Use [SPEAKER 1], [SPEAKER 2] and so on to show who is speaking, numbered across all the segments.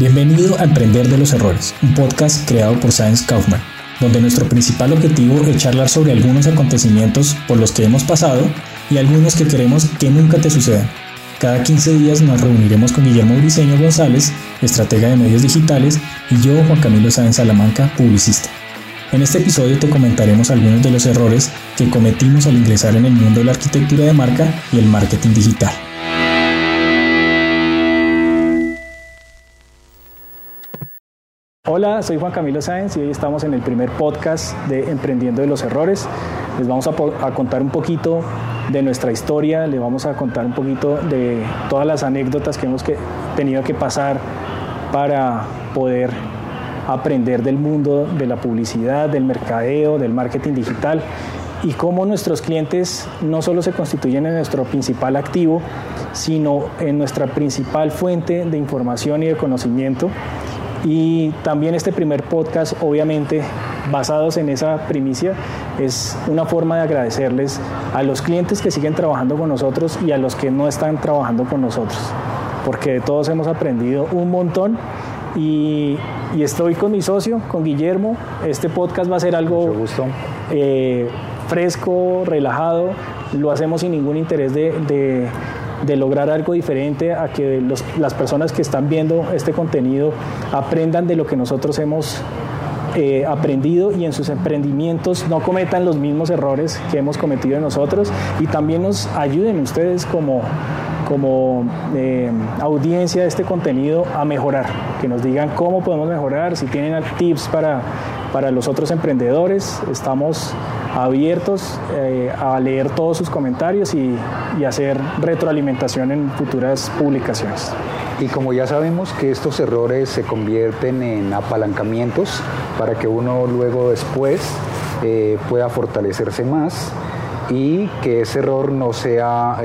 [SPEAKER 1] Bienvenido a Emprender de los Errores, un podcast creado por Science Kaufman, donde nuestro principal objetivo es charlar sobre algunos acontecimientos por los que hemos pasado y algunos que queremos que nunca te sucedan. Cada 15 días nos reuniremos con Guillermo Briceño González, estratega de medios digitales, y yo, Juan Camilo Sáenz Salamanca, publicista. En este episodio te comentaremos algunos de los errores que cometimos al ingresar en el mundo de la arquitectura de marca y el marketing digital. Hola, soy Juan Camilo Sáenz y hoy estamos en el primer podcast de Emprendiendo de los Errores. Les vamos a, contar un poquito de nuestra historia, les vamos a contar un poquito de todas las anécdotas que hemos tenido que pasar para poder aprender del mundo de la publicidad, del mercadeo, del marketing digital y cómo nuestros clientes no solo se constituyen en nuestro principal activo, sino en nuestra principal fuente de información y de conocimiento y también este primer podcast, obviamente, basados en esa primicia, es una forma de agradecerles a los clientes que siguen trabajando con nosotros y a los que no están trabajando con nosotros, porque de todos hemos aprendido un montón. Y, estoy con mi socio, con Guillermo. Este podcast va a ser algo eh, fresco, relajado, lo hacemos sin ningún interés de de lograr algo diferente, a que las personas que están viendo este contenido aprendan de lo que nosotros hemos eh, aprendido y en sus emprendimientos no cometan los mismos errores que hemos cometido nosotros. Y también nos ayuden ustedes como, como eh, audiencia de este contenido a mejorar, que nos digan cómo podemos mejorar, si tienen tips para, para los otros emprendedores, estamos abiertos eh, a leer todos sus comentarios y, hacer retroalimentación en futuras publicaciones.
[SPEAKER 2] Y como ya sabemos que estos errores se convierten en apalancamientos para que uno luego después eh, pueda fortalecerse más y que ese error no sea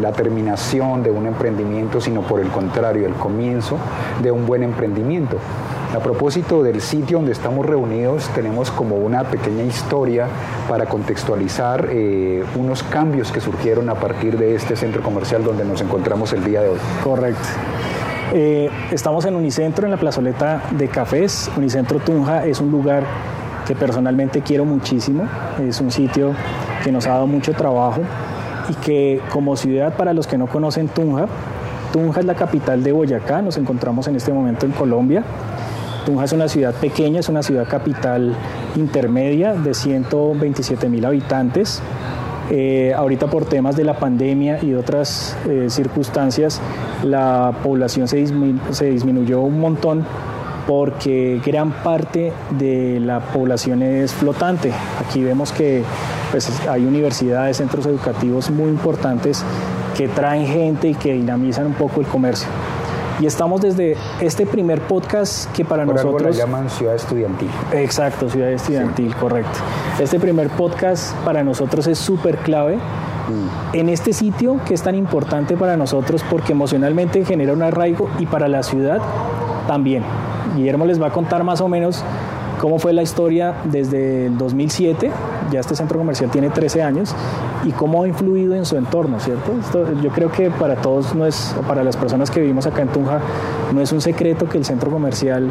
[SPEAKER 2] la terminación de un emprendimiento, sino por el contrario, el comienzo de un buen emprendimiento. A propósito del sitio donde estamos reunidos, tenemos como una pequeña historia para contextualizar eh, unos cambios que surgieron a partir de este centro comercial donde nos encontramos el día de hoy.
[SPEAKER 1] Correcto. Eh, estamos en Unicentro, en la plazoleta de cafés. Unicentro Tunja es un lugar que personalmente quiero muchísimo. Es un sitio que nos ha dado mucho trabajo y que como ciudad, para los que no conocen Tunja, Tunja es la capital de Boyacá, nos encontramos en este momento en Colombia. Tunja es una ciudad pequeña, es una ciudad capital intermedia de 127 mil habitantes. Eh, ahorita por temas de la pandemia y otras eh, circunstancias, la población se, disminuyó un montón porque gran parte de la población es flotante. Aquí vemos que pues, hay universidades, centros educativos muy importantes que traen gente y que dinamizan un poco el comercio. Y estamos desde este primer podcast que para nosotros...
[SPEAKER 2] Algo llaman Ciudad Estudiantil.
[SPEAKER 1] Exacto, Ciudad Estudiantil, correcto. Este primer podcast para nosotros es súper clave mm. en este sitio que es tan importante para nosotros porque emocionalmente genera un arraigo y para la ciudad también. Guillermo les va a contar más o menos cómo fue la historia desde el 2007, ya este centro comercial tiene 13 años, y cómo ha influido en su entorno, ¿cierto? yo creo que para todos, no es, para las personas que vivimos acá en Tunja, no es un secreto que el centro comercial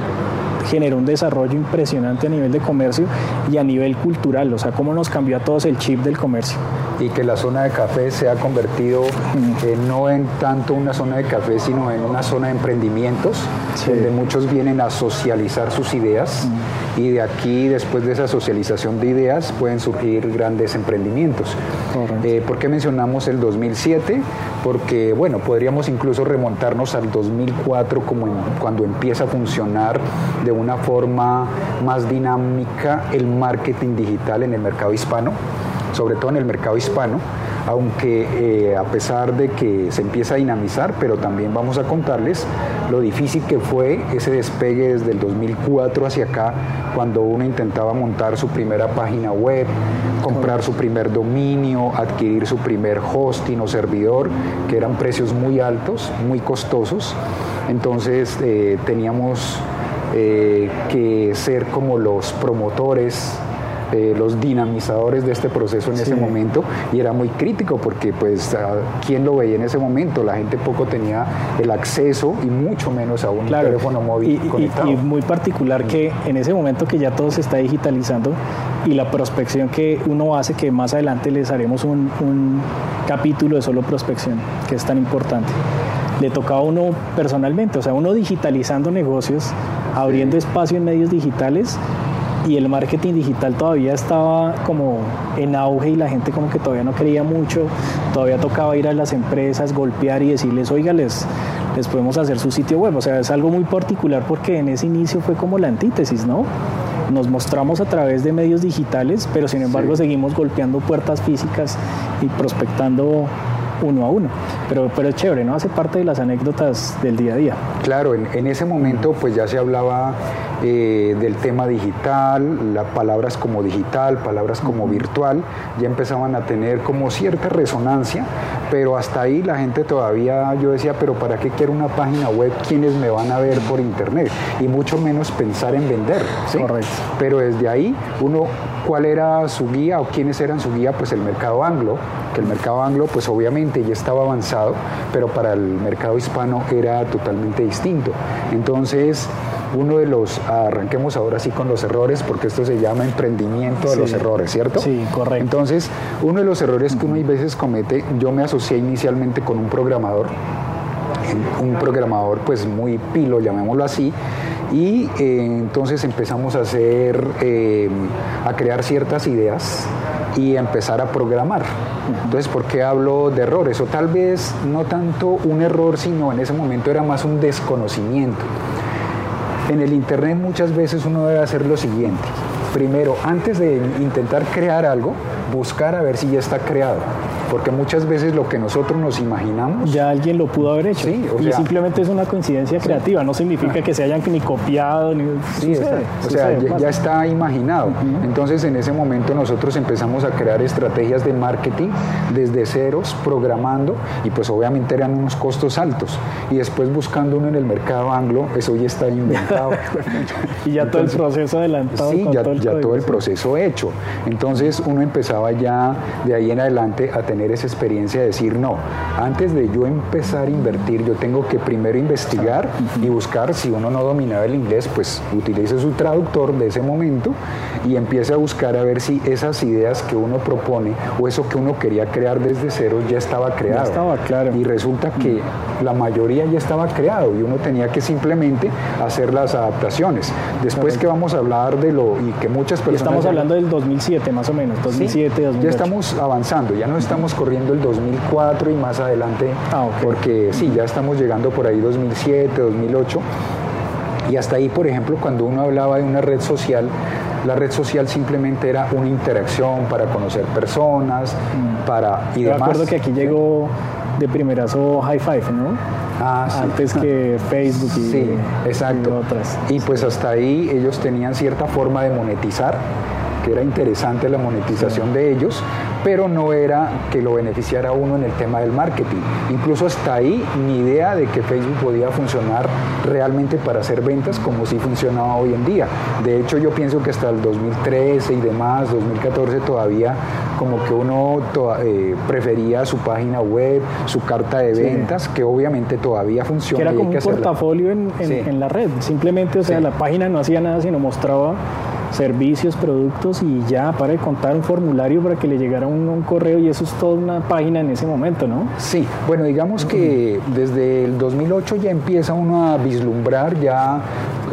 [SPEAKER 1] generó un desarrollo impresionante a nivel de comercio y a nivel cultural, o sea, cómo nos cambió a todos el chip del comercio.
[SPEAKER 2] Y que la zona de café se ha convertido eh, no en tanto una zona de café, sino en una zona de emprendimientos, donde muchos vienen a socializar sus ideas y de aquí, después de esa socialización de ideas, pueden surgir grandes emprendimientos. Eh, ¿Por qué mencionamos el 2007? Porque, bueno, podríamos incluso remontarnos al 2004 como cuando empieza a funcionar de una forma más dinámica el marketing digital en el mercado hispano, sobre todo en el mercado hispano aunque eh, a pesar de que se empieza a dinamizar, pero también vamos a contarles lo difícil que fue ese despegue desde el 2004 hacia acá, cuando uno intentaba montar su primera página web, comprar su primer dominio, adquirir su primer hosting o servidor, que eran precios muy altos, muy costosos. Entonces eh, teníamos eh, que ser como los promotores eh, los dinamizadores de este proceso en ese momento y era muy crítico porque pues quién lo veía en ese momento, la gente poco tenía el acceso y mucho menos a un teléfono móvil
[SPEAKER 1] y, conectado. Y, muy particular que en ese momento que ya todo se está digitalizando y la prospección que uno hace, que más adelante les haremos un, un capítulo de solo prospección, que es tan importante. Le tocaba a uno personalmente, o sea, uno digitalizando negocios, abriendo espacio en medios digitales y el marketing digital todavía estaba como en auge y la gente como que todavía no creía mucho, todavía tocaba ir a las empresas, golpear y decirles, oiga, les, les podemos hacer su sitio web, o sea, es algo muy particular porque en ese inicio fue como la antítesis, ¿no? Nos mostramos a través de medios digitales, pero sin embargo seguimos golpeando puertas físicas y prospectando uno a uno. Pero, pero es chévere, ¿no? Hace parte de las anécdotas del día a día.
[SPEAKER 2] Claro, en, en ese momento pues ya se hablaba eh, del tema digital, las palabras como digital, palabras como virtual, ya empezaban a tener como cierta resonancia, pero hasta ahí la gente todavía, yo decía, pero ¿para qué quiero una página web? ¿Quiénes me van a ver por internet? Y mucho menos pensar en vender. ¿sí? Correcto. Pero desde ahí, uno, ¿cuál era su guía o quiénes eran su guía? Pues el mercado anglo, que el mercado anglo pues obviamente ya estaba avanzado, pero para el mercado hispano era totalmente distinto. Entonces, uno de los, arranquemos ahora sí con los errores, porque esto se llama emprendimiento de los errores, ¿cierto?
[SPEAKER 1] Sí, correcto.
[SPEAKER 2] Entonces, uno de los errores que uno a veces comete, yo me asocié inicialmente con un programador, un programador pues muy pilo, llamémoslo así, y eh, entonces empezamos a hacer, eh, a crear ciertas ideas y empezar a programar. Entonces, ¿por qué hablo de errores? O tal vez no tanto un error, sino en ese momento era más un desconocimiento. En el Internet muchas veces uno debe hacer lo siguiente. Primero, antes de intentar crear algo, buscar a ver si ya está creado porque muchas veces lo que nosotros nos imaginamos...
[SPEAKER 1] Ya alguien lo pudo haber hecho. Sí, y simplemente es una coincidencia creativa, no significa que se hayan ni copiado, ni...
[SPEAKER 2] Sí, o sea, ya, está imaginado. Entonces en ese momento nosotros empezamos a crear estrategias de marketing desde ceros, programando, y pues obviamente eran unos costos altos. Y después buscando uno en el mercado anglo, eso ya está inventado.
[SPEAKER 1] y ya todo el proceso adelantado.
[SPEAKER 2] Sí, ya, todo, el ya todo el proceso hecho. Entonces uno empezaba ya de ahí en adelante a tener esa experiencia de decir, no, antes de yo empezar a invertir, yo tengo que primero investigar y buscar, si uno no dominaba el inglés, pues utilice su traductor de ese momento y empiece a buscar a ver si esas ideas que uno propone o eso que uno quería crear desde cero ya estaba creado.
[SPEAKER 1] Ya estaba claro.
[SPEAKER 2] Y resulta que la mayoría ya estaba creado y uno tenía que simplemente hacer las adaptaciones. Después que vamos a hablar de lo y que muchas personas...
[SPEAKER 1] estamos hablando del 2007 más o menos, 2007, 2008.
[SPEAKER 2] Ya estamos avanzando, ya no estamos corriendo el 2004 y más adelante, ah, porque sí, ya estamos llegando por ahí 2007, 2008. Y hasta ahí, por ejemplo, cuando uno hablaba de una red social, la red social simplemente era una interacción para conocer personas, mm. para
[SPEAKER 1] y demás. Recuerdo que aquí llegó de primerazo High Five, ¿no? Ah, sí. Antes que Facebook y,
[SPEAKER 2] sí, exacto. y otras. Y pues hasta ahí ellos tenían cierta forma de monetizar, que era interesante la monetización de ellos, pero no era que lo beneficiara uno en el tema del marketing. Incluso hasta ahí ni idea de que Facebook podía funcionar realmente para hacer ventas como si funcionaba hoy en día. De hecho, yo pienso que hasta el 2013 y demás, 2014 todavía como que uno eh, prefería su página web, su carta de ventas, que obviamente todavía funciona.
[SPEAKER 1] Que era como un portafolio en, la red. Simplemente, o sea, la página no hacía nada, sino mostraba servicios, productos y ya para de contar un formulario para que le llegara un, correo y eso es toda una página en ese momento, ¿no?
[SPEAKER 2] Sí, bueno, digamos que desde el 2008 ya empieza uno a vislumbrar ya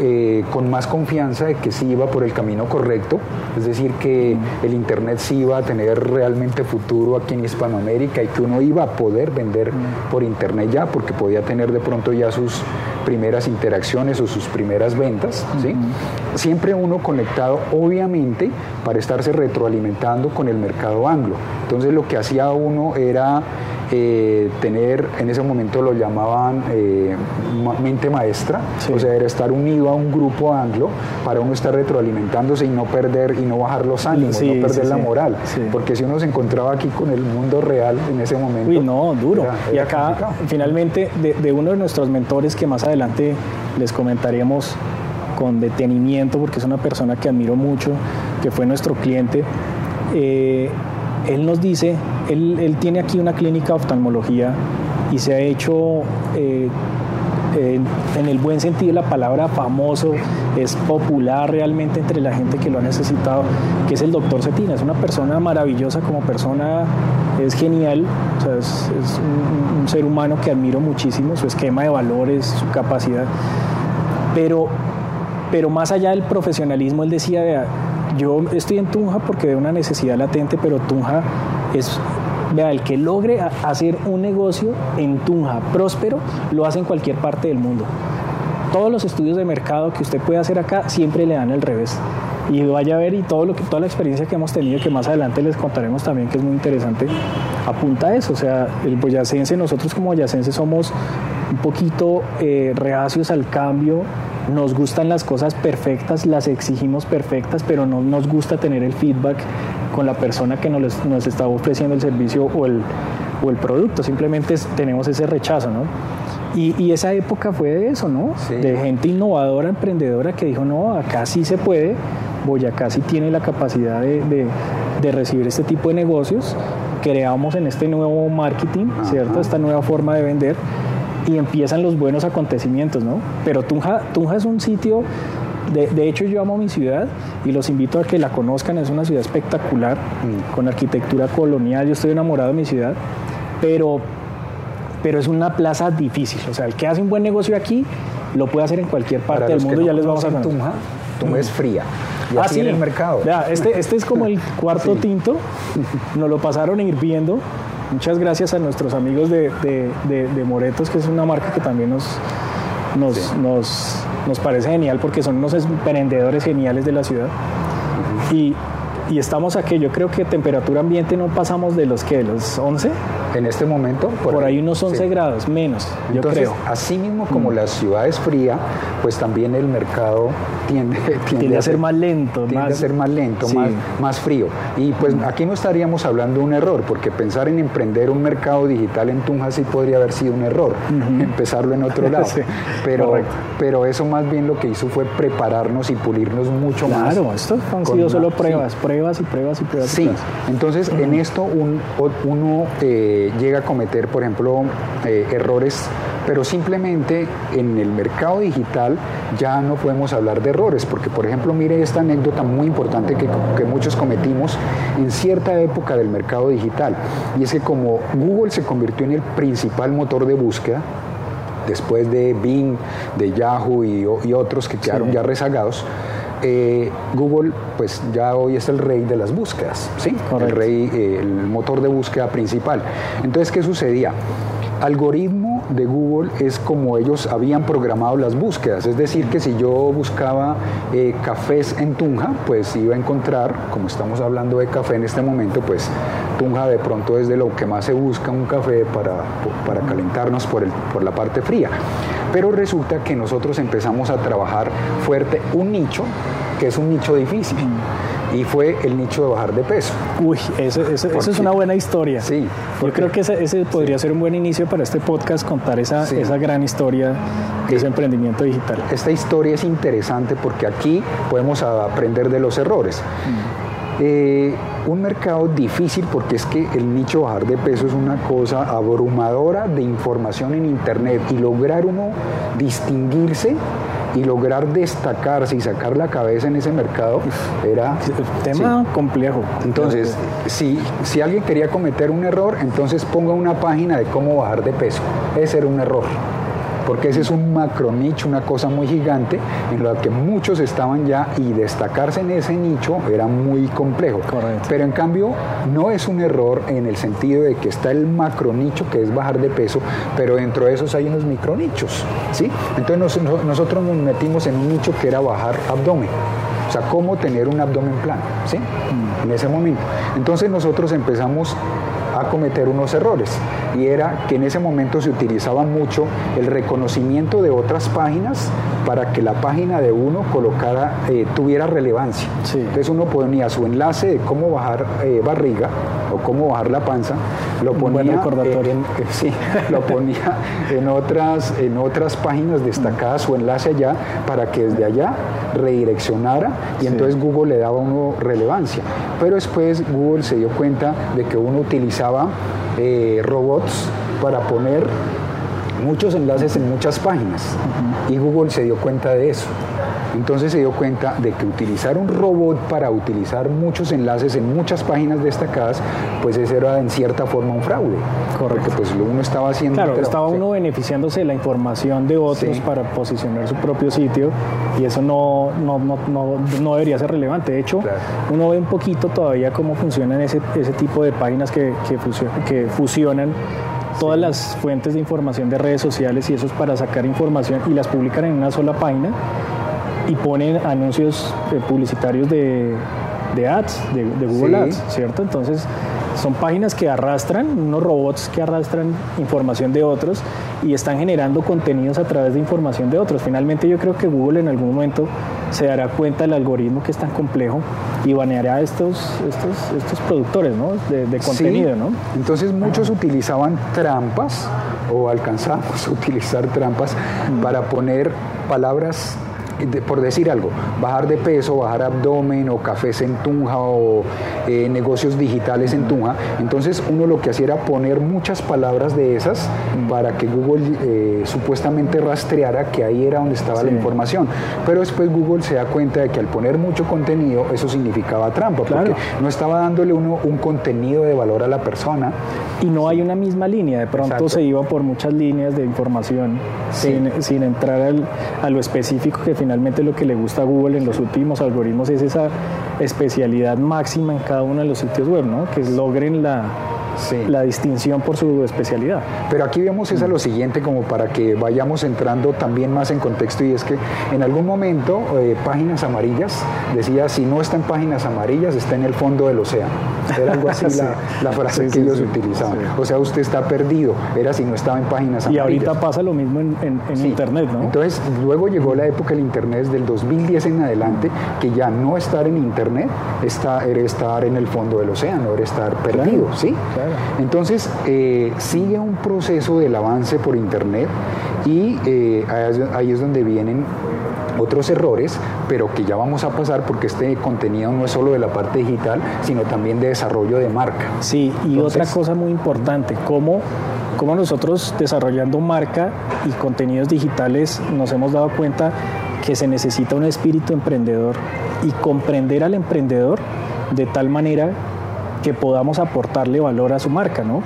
[SPEAKER 2] eh, con más confianza de que sí iba por el camino correcto, es decir, que el Internet sí iba a tener realmente futuro aquí en Hispanoamérica y que uno iba a poder vender por Internet ya, porque podía tener de pronto ya sus primeras interacciones o sus primeras ventas, ¿sí? Siempre uno conectado, obviamente, para estarse retroalimentando con el mercado anglo. Entonces lo que hacía uno era eh, tener, en ese momento lo llamaban eh, mente maestra, o sea, era estar unido a un grupo anglo para uno estar retroalimentándose y no perder y no bajar los ánimos, no perder la moral, porque si uno se encontraba aquí con el mundo real en ese momento.
[SPEAKER 1] Uy, no, duro. y acá, finalmente, de, de uno de nuestros mentores que más adelante les comentaremos con detenimiento, porque es una persona que admiro mucho, que fue nuestro cliente, eh, él nos dice, él, tiene aquí una clínica de oftalmología y se ha hecho eh, en el buen sentido de la palabra famoso, es popular realmente entre la gente que lo ha necesitado, que es el doctor Cetina. Es una persona maravillosa como persona, es genial, es, un, ser humano que admiro muchísimo, su esquema de valores, su capacidad. Pero, pero más allá del profesionalismo, él decía, yo estoy en Tunja porque veo una necesidad latente, pero Tunja es Vea, el que logre hacer un negocio en Tunja próspero, lo hace en cualquier parte del mundo. Todos los estudios de mercado que usted puede hacer acá siempre le dan el revés. Y vaya a ver y todo lo que, toda la experiencia que hemos tenido, que más adelante les contaremos también, que es muy interesante, apunta a eso. O sea, el boyacense, nosotros como boyacense somos un poquito eh, reacios al cambio, nos gustan las cosas perfectas, las exigimos perfectas, pero no nos gusta tener el feedback con la persona que nos, nos está ofreciendo el servicio o el, o el producto, simplemente tenemos ese rechazo, ¿no? Y, y, esa época fue de eso, ¿no? De gente innovadora, emprendedora que dijo, no, acá sí se puede, Boyacá sí tiene la capacidad de, de, de recibir este tipo de negocios, creamos en este nuevo marketing, ¿cierto? Esta nueva forma de vender y empiezan los buenos acontecimientos, ¿no? Pero Tunja, Tunja es un sitio de, hecho, yo amo mi ciudad y los invito a que la conozcan. Es una ciudad espectacular, mm. con arquitectura colonial. Yo estoy enamorado de mi ciudad, pero, pero es una plaza difícil. O sea, el que hace un buen negocio aquí lo puede hacer en cualquier parte del mundo. ya les vamos a
[SPEAKER 2] contar. Tunja, Tunja es fría. Y así en el mercado.
[SPEAKER 1] este, este es como el cuarto tinto. Nos lo pasaron hirviendo. Muchas gracias a nuestros amigos de, de Moretos, que es una marca que también nos, nos, nos, nos parece genial porque son unos emprendedores geniales de la ciudad. Y y estamos aquí, yo creo que temperatura ambiente no pasamos de los que, de los 11.
[SPEAKER 2] En este momento,
[SPEAKER 1] por, ahí, unos 11 grados, menos, yo creo.
[SPEAKER 2] Así mismo como mm. la ciudad es fría, pues también el mercado tiende,
[SPEAKER 1] tiende, a, ser más lento.
[SPEAKER 2] Tiende más, a ser más lento, más, más frío. Y pues mm. aquí no estaríamos hablando de un error, porque pensar en emprender un mercado digital en Tunja sí podría haber sido un error, empezarlo en otro lado. pero, pero eso más bien lo que hizo fue prepararnos y pulirnos mucho más.
[SPEAKER 1] Claro, esto han sido solo pruebas, pruebas pruebas y pruebas y pruebas.
[SPEAKER 2] Sí, entonces en esto uno eh, llega a cometer, por ejemplo, eh, errores, pero simplemente en el mercado digital ya no podemos hablar de errores, porque por ejemplo, mire esta anécdota muy importante que, que muchos cometimos en cierta época del mercado digital, y es que como Google se convirtió en el principal motor de búsqueda, después de Bing, de Yahoo y, otros que quedaron ya rezagados, eh, Google pues ya hoy es el rey de las búsquedas, ¿sí? El rey, eh, el motor de búsqueda principal. Entonces, ¿qué sucedía? algoritmo de Google es como ellos habían programado las búsquedas, es decir, que si yo buscaba eh, cafés en Tunja, pues iba a encontrar, como estamos hablando de café en este momento, pues Tunja de pronto es de lo que más se busca un café para, para calentarnos por, el, por la parte fría. Pero resulta que nosotros empezamos a trabajar fuerte un nicho, que es un nicho difícil y fue el nicho de bajar de peso.
[SPEAKER 1] Uy, eso, es una buena historia. Sí. Yo creo que ese, podría ser un buen inicio para este podcast, contar esa, esa gran historia de ese emprendimiento digital.
[SPEAKER 2] Esta historia es interesante porque aquí podemos aprender de los errores. Mm. Eh, un mercado difícil porque es que el nicho bajar de peso es una cosa abrumadora de información en internet y lograr uno distinguirse y lograr destacarse y sacar la cabeza en ese mercado era
[SPEAKER 1] tema complejo.
[SPEAKER 2] Entonces, si, si alguien quería cometer un error, entonces ponga una página de cómo bajar de peso. Ese era un error porque ese es un macro nicho, una cosa muy gigante en la que muchos estaban ya y destacarse en ese nicho era muy complejo. Pero en cambio no es un error en el sentido de que está el macro nicho que es bajar de peso, pero dentro de esos hay unos micro nichos, ¿sí? Entonces nosotros nos metimos en un nicho que era bajar abdomen. O sea, cómo tener un abdomen plano, ¿sí? En ese momento. Entonces nosotros empezamos a cometer unos errores. y era que en ese momento se utilizaba mucho el reconocimiento de otras páginas para que la página de uno colocara, eh, tuviera relevancia. Entonces uno ponía su enlace de cómo bajar eh, barriga o cómo bajar la panza, lo ponía, en, sí, lo ponía en, otras, en otras páginas destacadas su enlace allá para que desde allá redireccionara y entonces Google le daba uno relevancia. Pero después Google se dio cuenta de que uno utilizaba eh, robots para poner muchos enlaces en muchas páginas y Google se dio cuenta de eso. Entonces se dio cuenta de que utilizar un robot para utilizar muchos enlaces en muchas páginas destacadas, pues eso era en cierta forma un fraude.
[SPEAKER 1] Correcto.
[SPEAKER 2] Porque pues uno estaba haciendo...
[SPEAKER 1] Claro, estaba uno beneficiándose de la información de otros para posicionar su propio sitio y eso no, no, no, no, debería ser relevante. De hecho, uno ve un poquito todavía cómo funcionan ese, ese tipo de páginas que, que, que fusionan todas las fuentes de información de redes sociales y eso es para sacar información y las publican en una sola página y ponen anuncios eh, publicitarios de, ads, de, Google Ads, ¿cierto? Entonces son páginas que arrastran, unos robots que arrastran información de otros y están generando contenidos a través de información de otros. Finalmente yo creo que Google en algún momento se dará cuenta del algoritmo que es tan complejo y baneará a estos, estos, estos productores ¿no? de, contenido. ¿no?
[SPEAKER 2] Entonces muchos utilizaban trampas o alcanzamos a utilizar trampas mm. para poner palabras por decir algo, bajar de peso, bajar abdomen o cafés en Tunja o eh, negocios digitales en Tunja. Entonces uno lo que hacía era poner muchas palabras de esas para que Google eh, supuestamente rastreara que ahí era donde estaba la información. Pero después Google se da cuenta de que al poner mucho contenido eso significaba trampa, porque no estaba dándole uno un contenido de valor a la persona.
[SPEAKER 1] Y no hay una misma línea, de pronto se iba por muchas líneas de información sin, sin, entrar a lo específico que finalmente lo que le gusta a Google en los últimos algoritmos es esa especialidad máxima en cada uno de los sitios web, ¿no? que logren la, la distinción por su especialidad.
[SPEAKER 2] Pero aquí vemos es a lo siguiente como para que vayamos entrando también más en contexto y es que en algún momento eh, páginas amarillas decía si no está en páginas amarillas está en el fondo del océano. Era algo así la, frase que ellos utilizaban. O sea, usted está perdido, era si no estaba en páginas amarillas.
[SPEAKER 1] Y ahorita pasa lo mismo en, Internet, ¿no?
[SPEAKER 2] Entonces, luego llegó la época del Internet desde el 2010 en adelante, que ya no estar en Internet está, era estar en el fondo del océano, era estar perdido, ¿sí? Entonces, eh, sigue un proceso del avance por Internet y eh, ahí es donde vienen otros errores, pero que ya vamos a pasar porque este contenido no es solo de la parte digital, sino también de desarrollo de marca.
[SPEAKER 1] Sí, y otra cosa muy importante, cómo, cómo nosotros desarrollando marca y contenidos digitales nos hemos dado cuenta que se necesita un espíritu emprendedor y comprender al emprendedor de tal manera que podamos aportarle valor a su marca, ¿no?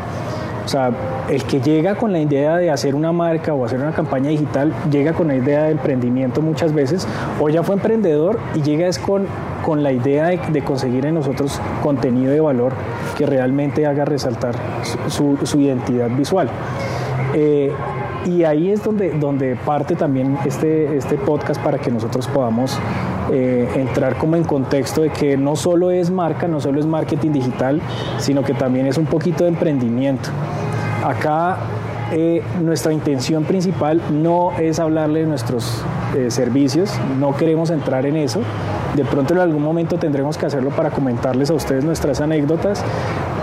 [SPEAKER 1] O sea, el que llega con la idea de hacer una marca o hacer una campaña digital, llega con la idea de emprendimiento muchas veces, o ya fue emprendedor y llega es con, con la idea de, conseguir en nosotros contenido de valor que realmente haga resaltar su, identidad visual. Eh, y ahí es donde, donde parte también este, este podcast para que nosotros podamos eh, entrar como en contexto de que no solo es marca, no solo es marketing digital, sino que también es un poquito de emprendimiento. Acá eh, nuestra intención principal no es hablarle de nuestros eh, servicios, no queremos entrar en eso. De pronto en algún momento tendremos que hacerlo para comentarles a ustedes nuestras anécdotas,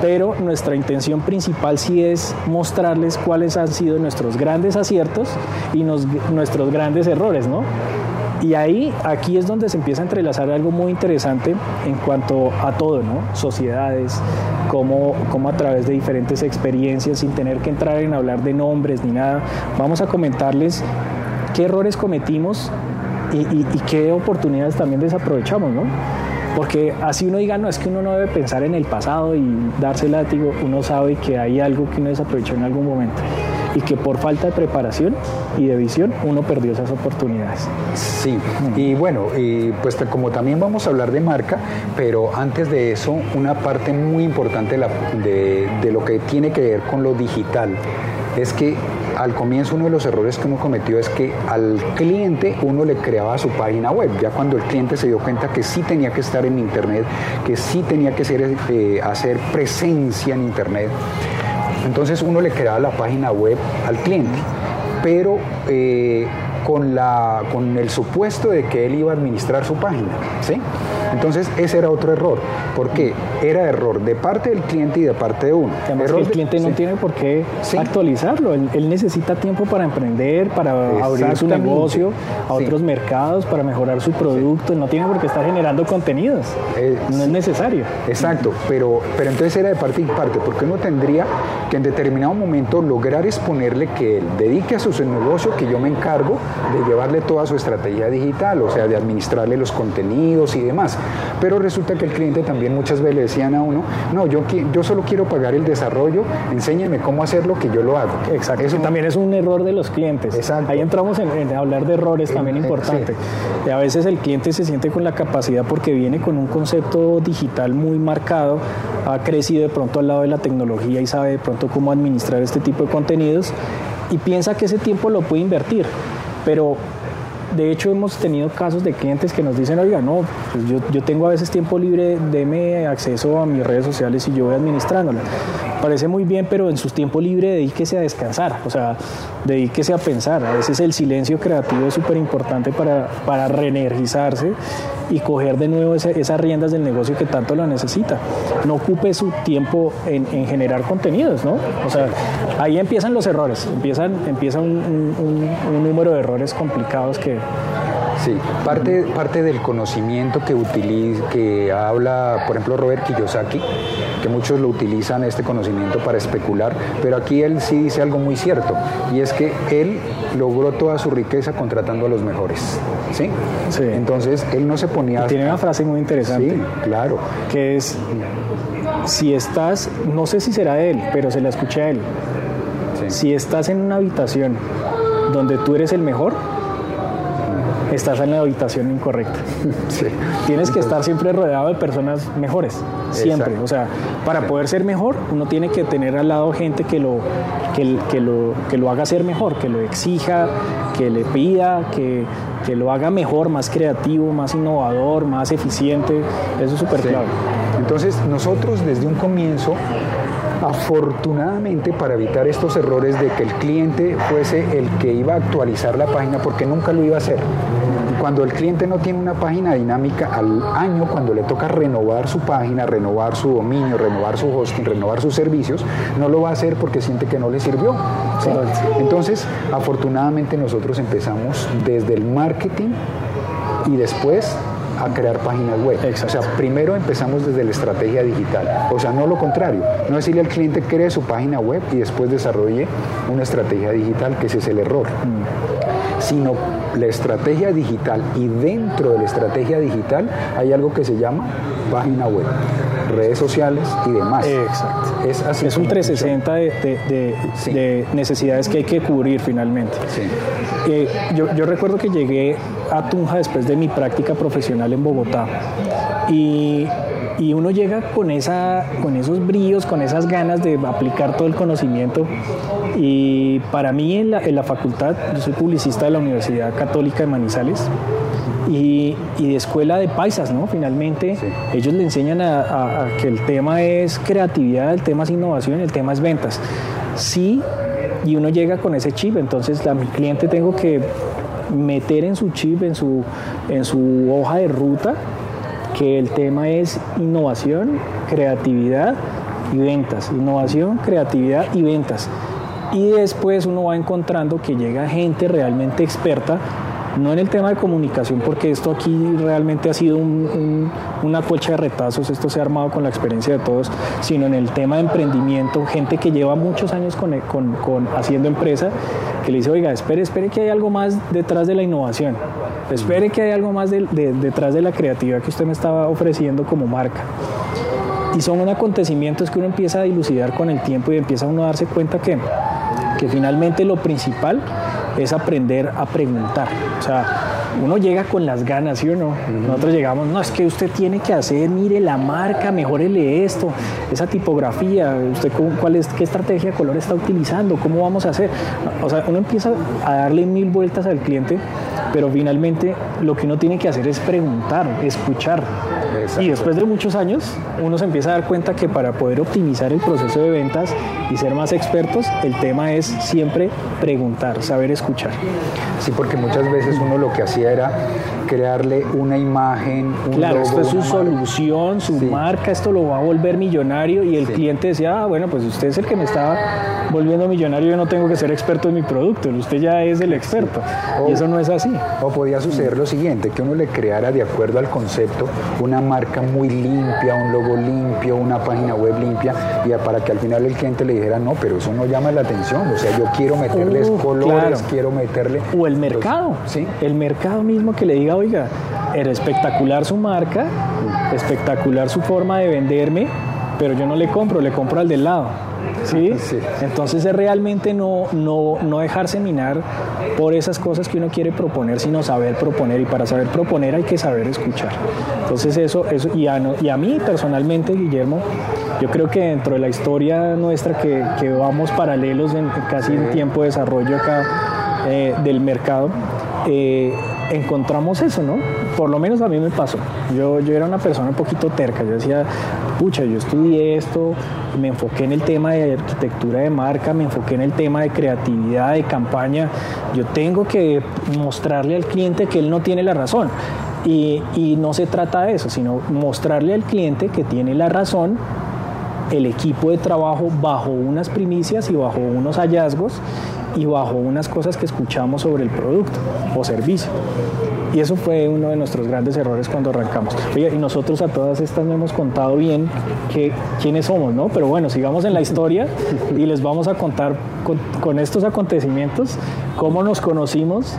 [SPEAKER 1] pero nuestra intención principal sí es mostrarles cuáles han sido nuestros grandes aciertos y nuestros grandes errores, ¿no? Y ahí, aquí es donde se empieza a entrelazar algo muy interesante en cuanto a todo, ¿no? Sociedades, cómo, a través de diferentes experiencias, sin tener que entrar en hablar de nombres ni nada, vamos a comentarles qué errores cometimos y, y qué oportunidades también desaprovechamos, ¿no? Porque así uno diga, no, es que uno no debe pensar en el pasado y darse látigo, uno sabe que hay algo que uno desaprovechó en algún momento y que por falta de preparación y de visión uno perdió esas oportunidades.
[SPEAKER 2] Sí, y bueno, y pues como también vamos a hablar de marca, pero antes de eso, una parte muy importante de, lo que tiene que ver con lo digital es que al comienzo uno de los errores que uno cometió es que al cliente uno le creaba su página web. Ya cuando el cliente se dio cuenta que sí tenía que estar en internet, que sí tenía que ser, eh, hacer presencia en internet, Entonces uno le creaba la página web al cliente, pero eh, con, la, con el supuesto de que él iba a administrar su página. ¿sí? Entonces ese era otro error. ¿Por qué? Era error de parte del cliente y de parte de uno.
[SPEAKER 1] Además
[SPEAKER 2] error
[SPEAKER 1] el cliente no tiene por qué actualizarlo. Él, necesita tiempo para emprender, para abrir su negocio a otros mercados, para mejorar su producto. No tiene por qué estar generando contenidos. no es necesario.
[SPEAKER 2] Exacto, pero, pero entonces era de parte y parte, porque uno tendría que en determinado momento lograr exponerle que él dedique a su negocio, que yo me encargo de llevarle toda su estrategia digital, o sea, de administrarle los contenidos y demás. Pero resulta que el cliente también muchas veces le decían a uno, no, yo, yo solo quiero pagar el desarrollo, enséñeme cómo hacerlo que yo lo hago.
[SPEAKER 1] Exacto. Eso también es un error de los clientes.
[SPEAKER 2] Exacto.
[SPEAKER 1] Ahí entramos en, hablar de errores también importante. Y a veces el cliente se siente con la capacidad porque viene con un concepto digital muy marcado, ha crecido de pronto al lado de la tecnología y sabe de pronto cómo administrar este tipo de contenidos y piensa que ese tiempo lo puede invertir. Pero de hecho, hemos tenido casos de clientes que nos dicen, oiga, no, pues yo, yo, tengo a veces tiempo libre, deme acceso a mis redes sociales y yo voy administrándolo. Parece muy bien, pero en su tiempo libre dedíquese a descansar, o sea, dedíquese a pensar. A veces el silencio creativo es súper importante para, para reenergizarse y coger de nuevo esas riendas del negocio que tanto lo necesita. No ocupe su tiempo en, generar contenidos, ¿no? O sea, ahí empiezan los errores, empiezan, empieza un número de errores complicados que,
[SPEAKER 2] Sí, parte, parte del conocimiento que, utiliza, que habla, por ejemplo, Robert Kiyosaki, que muchos lo utilizan este conocimiento para especular, pero aquí él sí dice algo muy cierto, y es que él logró toda su riqueza contratando a los mejores. ¿Sí?
[SPEAKER 1] sí.
[SPEAKER 2] Entonces, él no se ponía...
[SPEAKER 1] tiene una frase muy interesante.
[SPEAKER 2] Sí, claro.
[SPEAKER 1] Que es, si estás, no sé si será él, pero se la escuché a él. Si estás en una habitación donde tú eres el mejor, estás en la habitación incorrecta. Tienes que estar siempre rodeado de personas mejores, siempre. O sea, para poder ser mejor, uno tiene que tener al lado gente que lo, que, que lo, que lo haga ser mejor, que lo exija, que le pida, que, que lo haga mejor, más creativo, más innovador, más eficiente. Eso es súper clave.
[SPEAKER 2] Entonces, nosotros desde un comienzo Afortunadamente, para evitar estos errores de que el cliente fuese el que iba a actualizar la página, porque nunca lo iba a hacer. Cuando el cliente no tiene una página dinámica al año, cuando le toca renovar su página, renovar su dominio, renovar su hosting, renovar sus servicios, no lo va a hacer porque siente que no le sirvió. Entonces, afortunadamente nosotros empezamos desde el marketing y después a crear páginas web. O sea, primero empezamos desde la estrategia digital. O sea, no lo contrario. No decirle al cliente cree su página web y después desarrolle una estrategia digital, que ese es el error. Mm. Sino la estrategia digital y dentro de la estrategia digital hay algo que se llama página web, redes sociales y demás.
[SPEAKER 1] Exacto. Es, así es un 360 de, de, necesidades que hay que cubrir finalmente. Eh, yo, yo recuerdo que llegué a Tunja después de mi práctica profesional en Bogotá y y uno llega con, esa, con esos brillos, con esas ganas de aplicar todo el conocimiento. Y para mí en la, en la facultad, yo soy publicista de la Universidad Católica de Manizales y, y de escuela de paisas, ¿no? Finalmente ellos le enseñan a, que el tema es creatividad, el tema es innovación, el tema es ventas. Sí, y uno llega con ese chip, entonces a mi cliente tengo que meter en su chip, en su, en su hoja de ruta, que el tema es innovación, creatividad y ventas. Innovación, creatividad y ventas. Y después uno va encontrando que llega gente realmente experta, no en el tema de comunicación, porque esto aquí realmente ha sido una cocha de retazos, esto se ha armado con la experiencia de todos, sino en el tema de emprendimiento, gente que lleva muchos años haciendo empresa, que le dice, oiga, espere, espere que hay algo más detrás de la innovación Espere que hay algo más detrás de la creatividad que usted me estaba ofreciendo como marca. Y son acontecimientos que uno empieza a dilucidar con el tiempo y empieza uno a darse cuenta que, que finalmente lo principal es aprender a preguntar. O sea, uno llega con las ganas, ¿sí o no? Nosotros llegamos, no, es que usted tiene que hacer, mire la marca, mejorele esto, esa tipografía, usted cuál es, qué estrategia de color está utilizando, cómo vamos a hacer. O sea, uno empieza a darle mil vueltas al cliente, pero finalmente lo que uno tiene que hacer es preguntar, escuchar. Y después de muchos años, uno se empieza a dar cuenta que para poder optimizar el proceso de ventas y ser más expertos, el tema es siempre preguntar, saber escuchar.
[SPEAKER 2] Sí, porque muchas veces uno lo que hacía era crearle una imagen, un
[SPEAKER 1] Claro, esto es su solución, su marca, esto lo va a volver millonario y el cliente decía, ah, bueno, pues usted es el que me está volviendo millonario, yo no tengo que ser experto en mi producto, usted ya es el experto. y eso no es así.
[SPEAKER 2] O podía suceder lo siguiente, que uno le creara de acuerdo al concepto una marca muy limpia, un logo limpio, una página web limpia, y para que al final el cliente le dijera, no, pero eso no llama la atención, o sea, yo quiero meterles uh, colores, quiero meterle...
[SPEAKER 1] O el mercado, ¿sí? el mercado mismo que le diga, oiga, era espectacular su marca, espectacular su forma de venderme, pero yo no le compro, le compro al del lado. ¿sí? Entonces es realmente no, no, no dejarse minar por esas cosas que uno quiere proponer, sino saber proponer. Y para saber proponer hay que saber escuchar. Entonces eso, eso y, a, y a mí personalmente, Guillermo, yo creo que dentro de la historia nuestra que, que vamos paralelos en casi en tiempo de desarrollo acá eh, del mercado, eh, encontramos eso, ¿no? Por lo menos a mí me pasó. Yo, yo era una persona un poquito terca. Yo decía, pucha, yo estudié esto, me enfoqué en el tema de arquitectura de marca, me enfoqué en el tema de creatividad, de campaña. Yo tengo que mostrarle al cliente que él no tiene la razón. Y, y no se trata de eso, sino mostrarle al cliente que tiene la razón el equipo de trabajo bajo unas primicias y bajo unos hallazgos y bajo unas cosas que escuchamos sobre el producto o servicio. Y eso fue uno de nuestros grandes errores cuando arrancamos. Oye, y nosotros a todas estas no hemos contado bien que, quiénes somos, ¿no? Pero bueno, sigamos en la historia y les vamos a contar con, estos acontecimientos cómo nos conocimos,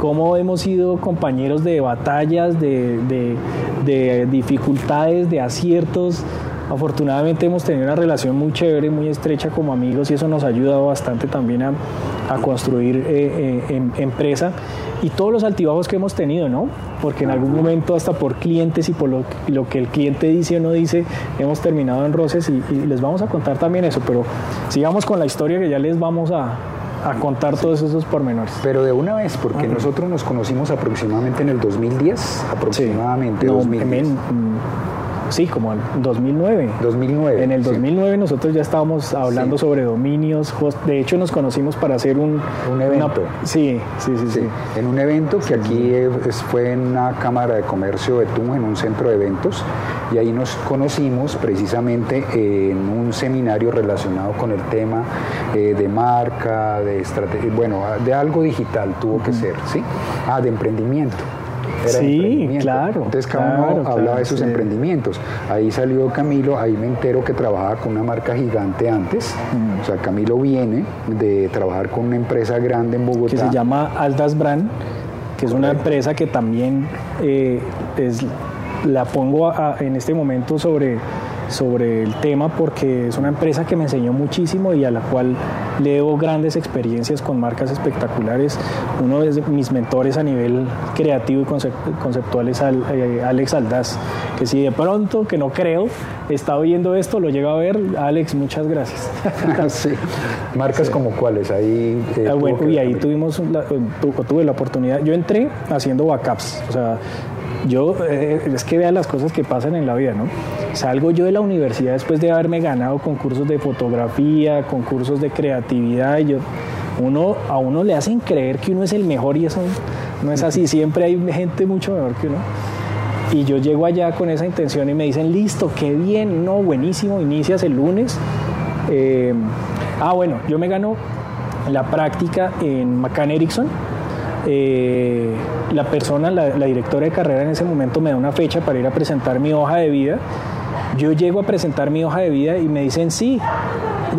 [SPEAKER 1] cómo hemos sido compañeros de batallas, de, de dificultades, de aciertos, Afortunadamente hemos tenido una relación muy chévere, muy estrecha como amigos y eso nos ha ayudado bastante también a, construir eh, eh, em, empresa y todos los altibajos que hemos tenido, ¿no? Porque en algún momento hasta por clientes y por lo, que el cliente dice o no dice, hemos terminado en roces y, les vamos a contar también eso, pero sigamos con la historia que ya les vamos a, contar todos esos pormenores.
[SPEAKER 2] Pero de una vez, porque nosotros nos conocimos aproximadamente en el 2010, aproximadamente
[SPEAKER 1] sí. 2010. Sí, como en 2009.
[SPEAKER 2] 2009.
[SPEAKER 1] En el 2009 nosotros ya estábamos hablando sobre dominios. De hecho, nos conocimos para hacer un,
[SPEAKER 2] un evento.
[SPEAKER 1] sí, sí, sí, sí,
[SPEAKER 2] En un evento que aquí fue en una cámara de comercio de Tunja, en un centro de eventos. Y ahí nos conocimos precisamente en un seminario relacionado con el tema eh, de marca, de estrategia, bueno, de algo digital tuvo que ser, ¿sí? Ah, de emprendimiento
[SPEAKER 1] sí, claro.
[SPEAKER 2] Entonces cada uno hablaba de sus emprendimientos. Ahí salió Camilo, ahí me entero que trabajaba con una marca gigante antes. Mm. O sea, Camilo viene de trabajar con una empresa grande en Bogotá.
[SPEAKER 1] Que se llama Aldas Brand, que es una empresa que también eh, es, la pongo en este momento sobre sobre el tema porque es una empresa que me enseñó muchísimo y a la cual le debo grandes experiencias con marcas espectaculares. Uno de mis mentores a nivel creativo y conceptual es eh, Alex Aldaz, que si de pronto, que no creo, está oyendo esto, lo llega a ver. Alex, muchas gracias.
[SPEAKER 2] Marcas como cuáles, ahí...
[SPEAKER 1] Eh, ah, bueno, y ahí tuvimos, tuve la oportunidad, yo entré haciendo backups, o sea, yo, eh, es que vean las cosas que pasan en la vida, ¿no? Salgo yo de la universidad después de haberme ganado concursos de fotografía, concursos de creatividad, y yo, uno, a uno le hacen creer que uno es el mejor y eso no es así, siempre hay gente mucho mejor que uno. Y yo llego allá con esa intención y me dicen, listo, qué bien, no, buenísimo, inicias el lunes. Eh, ah, bueno, yo me gano la práctica en McCann Erickson eh, la persona, la, directora de carrera en ese momento me da una fecha para ir a presentar mi hoja de vida. Yo llego a presentar mi hoja de vida y me dicen sí,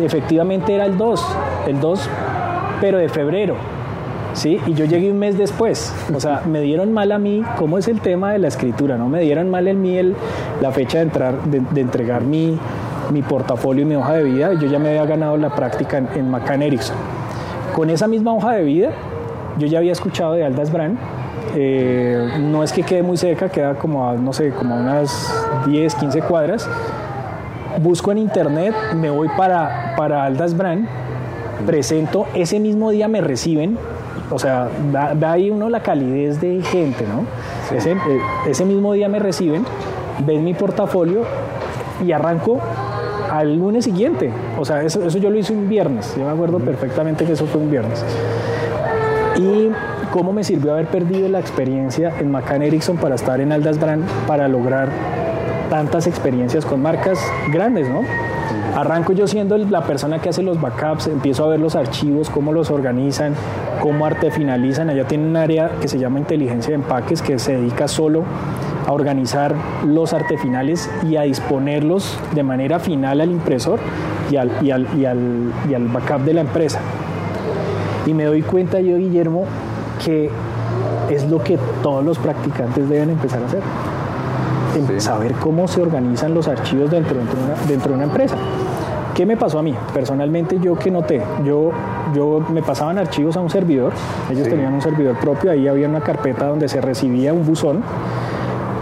[SPEAKER 1] efectivamente era el 2, el 2, pero de febrero. ¿sí? Y yo llegué un mes después. O sea, me dieron mal a mí, ¿cómo es el tema de la escritura? ¿No? Me dieron mal en mí la fecha de, entrar, de, entregar mi, mi, portafolio y mi hoja de vida. Yo ya me había ganado la práctica en, en McCann. Con esa misma hoja de vida, yo ya había escuchado de Aldas Brand. Eh, no es que quede muy cerca, queda como a, no sé, como unas 10, 15 cuadras. Busco en internet, me voy para, para Aldas Brand, presento, ese mismo día me reciben, o sea, da, ahí uno la calidez de gente, ¿no? Ese, eh, ese mismo día me reciben ven mi portafolio y arranco al lunes siguiente. O sea, eso, eso yo lo hice un viernes. Yo me acuerdo perfectamente que eso fue un viernes. Y cómo me sirvió haber perdido la experiencia en McCann Erickson para estar en Aldas Brand para lograr tantas experiencias con marcas grandes, ¿no? Arranco yo siendo la persona que hace los backups, empiezo a ver los archivos, cómo los organizan, cómo arte finalizan. Allá tiene un área que se llama inteligencia de empaques que se dedica solo a organizar los artefinales y a disponerlos de manera final al impresor y al, y al, y al, y al backup de la empresa. Y me doy cuenta yo, Guillermo, que es lo que todos los practicantes deben empezar a hacer. Saber cómo se organizan los archivos dentro, dentro, de una, dentro de una empresa. ¿Qué me pasó a mí? Personalmente, yo que noté, yo, yo me pasaban archivos a un servidor, ellos tenían un servidor propio, ahí había una carpeta donde se recibía un buzón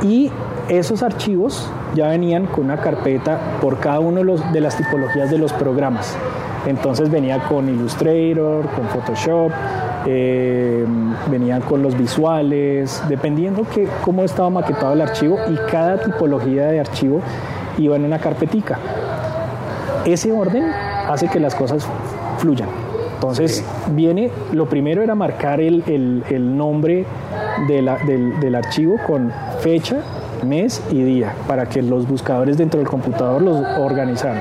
[SPEAKER 1] y esos archivos ya venían con una carpeta por cada uno de, los, de las tipologías de los programas. Entonces venía con Illustrator, con Photoshop, eh, venían con los visuales, dependiendo que cómo estaba maquetado el archivo y cada tipología de archivo iba en una carpetica. Ese orden hace que las cosas fluyan. Entonces viene, lo primero era marcar el, el, el nombre de la, del, del archivo con fecha, mes y día para que los buscadores dentro del computador los organizaran.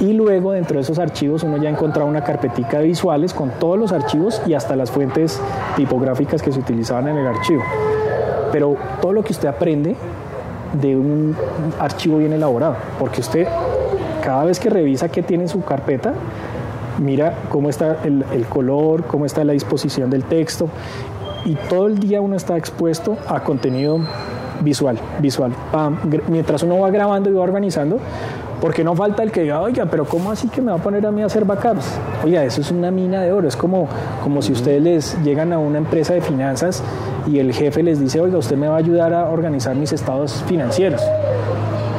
[SPEAKER 1] Y luego dentro de esos archivos uno ya encontraba una carpetica de visuales con todos los archivos y hasta las fuentes tipográficas que se utilizaban en el archivo. Pero todo lo que usted aprende de un archivo bien elaborado, porque usted cada vez que revisa qué tiene en su carpeta, mira cómo está el, el, color, cómo está la disposición del texto y todo el día uno está expuesto a contenido visual, visual. Mientras uno va grabando y va organizando, porque no falta el que diga, oiga, pero ¿cómo así que me va a poner a mí a hacer backups? Oiga, eso es una mina de oro. Es como, como si ustedes les llegan a una empresa de finanzas y el jefe les dice, oiga, usted me va a ayudar a organizar mis estados financieros.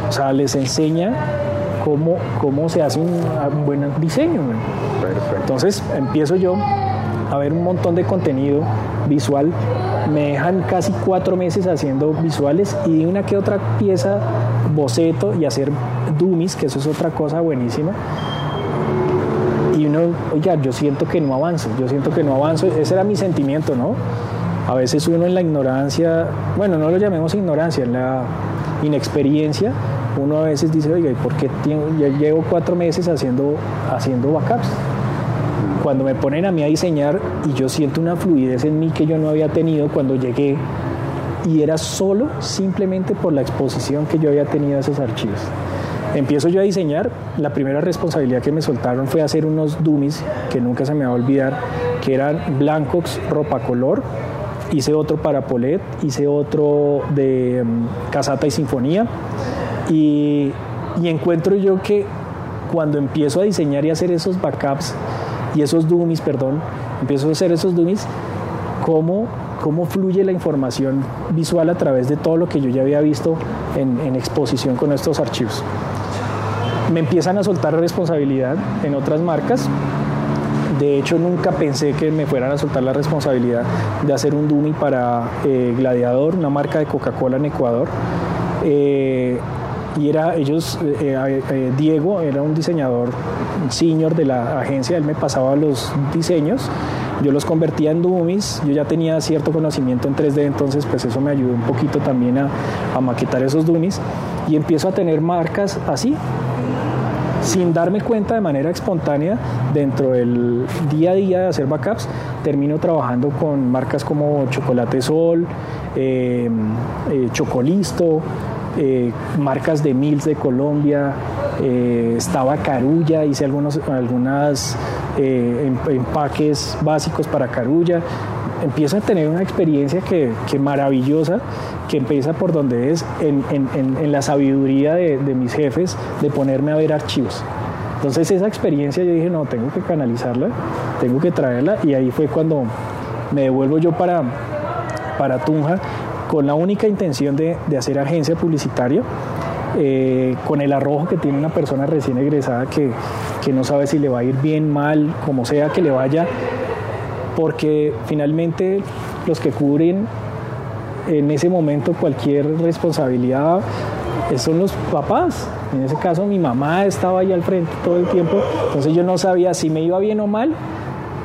[SPEAKER 1] O sea, les enseña cómo, cómo se hace un, un buen diseño. Perfecto. Entonces empiezo yo a ver un montón de contenido visual. Me dejan casi cuatro meses haciendo visuales y una que otra pieza boceto y hacer dummies, que eso es otra cosa buenísima. Y uno, oiga, yo siento que no avanzo, yo siento que no avanzo. Ese era mi sentimiento, ¿no? A veces uno en la ignorancia, bueno, no lo llamemos ignorancia, en la inexperiencia, uno a veces dice, oiga, ¿y por qué ya llevo cuatro meses haciendo, haciendo backups? Cuando me ponen a mí a diseñar y yo siento una fluidez en mí que yo no había tenido cuando llegué y era solo simplemente por la exposición que yo había tenido a esos archivos. Empiezo yo a diseñar, la primera responsabilidad que me soltaron fue hacer unos dummies que nunca se me va a olvidar, que eran blancos, ropa color, hice otro para Polet, hice otro de um, Casata y Sinfonía. Y, encuentro yo que cuando empiezo a diseñar y hacer esos backups y esos dummies, perdón, empiezo a hacer esos dummies, cómo cómo fluye la información visual a través de todo lo que yo ya había visto en, exposición con estos archivos. Me empiezan a soltar responsabilidad en otras marcas. De hecho, nunca pensé que me fueran a soltar la responsabilidad de hacer un dummy para eh, Gladiador, una marca de Coca-Cola en Ecuador. Eh, y era ellos, eh, Diego era un diseñador senior de la agencia, él me pasaba los diseños, yo los convertía en dummies, yo ya tenía cierto conocimiento en 3D, entonces pues eso me ayudó un poquito también a, a maquetar esos dummies y empiezo a tener marcas así, sin darme cuenta de manera espontánea dentro del día a día de hacer backups, termino trabajando con marcas como Chocolate Sol, eh, eh, Chocolisto, eh, marcas de Mills de Colombia, eh, estaba Carulla, hice algunos algunas, eh, empaques básicos para Carulla. Empiezo a tener una experiencia que, que maravillosa, que empieza por donde es, en, en, en la sabiduría de, de mis jefes, de ponerme a ver archivos. Entonces esa experiencia yo dije, no, tengo que canalizarla, tengo que traerla y ahí fue cuando me devuelvo yo para, para Tunja con la única intención de, de hacer agencia publicitaria, eh, con el arrojo que tiene una persona recién egresada que, que no sabe si le va a ir bien, mal, como sea que le vaya, porque finalmente los que cubren en ese momento cualquier responsabilidad son los papás. En ese caso mi mamá estaba ahí al frente todo el tiempo, entonces yo no sabía si me iba bien o mal.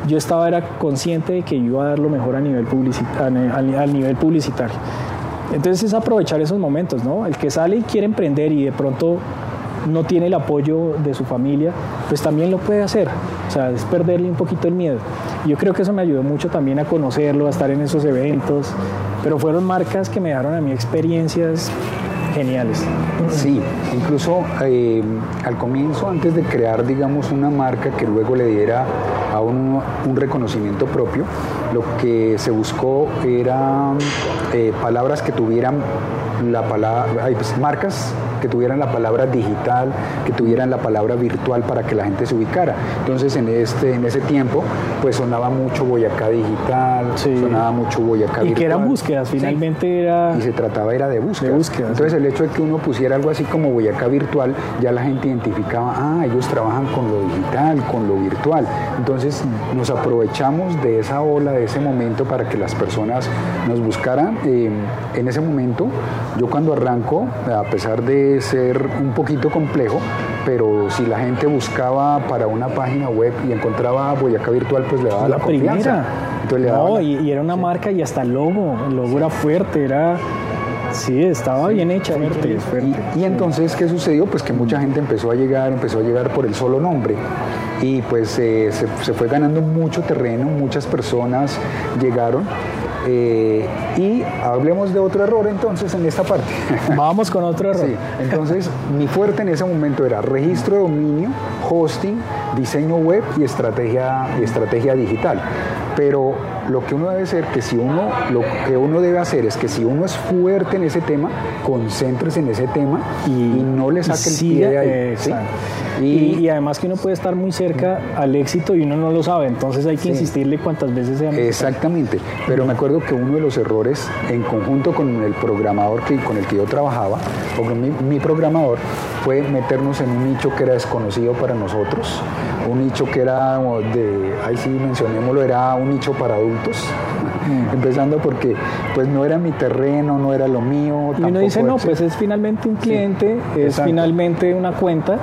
[SPEAKER 1] Yo estaba era consciente de que iba a dar lo mejor a nivel, publicitario, nivel publicitario. Entonces es aprovechar esos momentos, ¿no? El que sale y quiere emprender y de pronto no tiene el apoyo de su familia, pues también lo puede hacer. O sea, es perderle un poquito el miedo. Yo creo que eso me ayudó mucho también a conocerlo, a estar en esos eventos, pero fueron marcas que me dieron a mí experiencias geniales.
[SPEAKER 2] Sí, incluso eh, al comienzo, antes de crear, digamos, una marca que luego le diera a uno un reconocimiento propio, lo que se buscó eran eh, palabras que tuvieran la palabra, pues, marcas que tuvieran la palabra digital, que tuvieran la palabra virtual para que la gente se ubicara. Entonces en este en ese tiempo pues sonaba mucho Boyacá digital, sonaba mucho Boyacá
[SPEAKER 1] y que eran búsquedas, finalmente era
[SPEAKER 2] y se trataba era de búsquedas. Entonces el hecho de que uno pusiera algo así como Boyacá virtual, ya la gente identificaba, ah, ellos trabajan con lo digital, con lo virtual. Entonces nos aprovechamos de esa ola, de ese momento para que las personas nos buscaran. Eh, en ese momento, yo cuando arranco, a pesar de ser un poquito complejo, pero si la gente buscaba para una página web y encontraba Boyacá Virtual, pues le daba la, confianza.
[SPEAKER 1] no, y, era una marca y hasta el logo, el logo era fuerte, era... Sí, estaba bien hecha. Fuerte,
[SPEAKER 2] Y, entonces, ¿qué sucedió? Pues que mucha gente empezó a llegar, empezó a llegar por el solo nombre. Y pues eh, se, se fue ganando mucho terreno, muchas personas llegaron eh, y hablemos de otro error entonces en esta parte.
[SPEAKER 1] Vamos con otro error.
[SPEAKER 2] entonces mi fuerte en ese momento era registro de dominio, hosting, diseño web y estrategia, estrategia digital. Pero lo que uno debe ser que si uno, lo que uno debe hacer es que si uno es fuerte en ese tema, concéntrese en ese tema y, no le saque el pie de ahí.
[SPEAKER 1] Y, además que uno puede estar muy cerca al éxito y uno no lo sabe, entonces hay que insistirle cuantas veces sea
[SPEAKER 2] Exactamente, pero me acuerdo que uno de los errores en conjunto con el programador que, con el que yo trabajaba, o con mi, mi programador, fue meternos en un nicho que era desconocido para nosotros, un nicho que era de, ahí sí mencionémoslo, era un nicho para adultos, mm. empezando porque pues no era mi terreno, no era lo mío.
[SPEAKER 1] Y uno dice, no, pues es finalmente un cliente, es finalmente una cuenta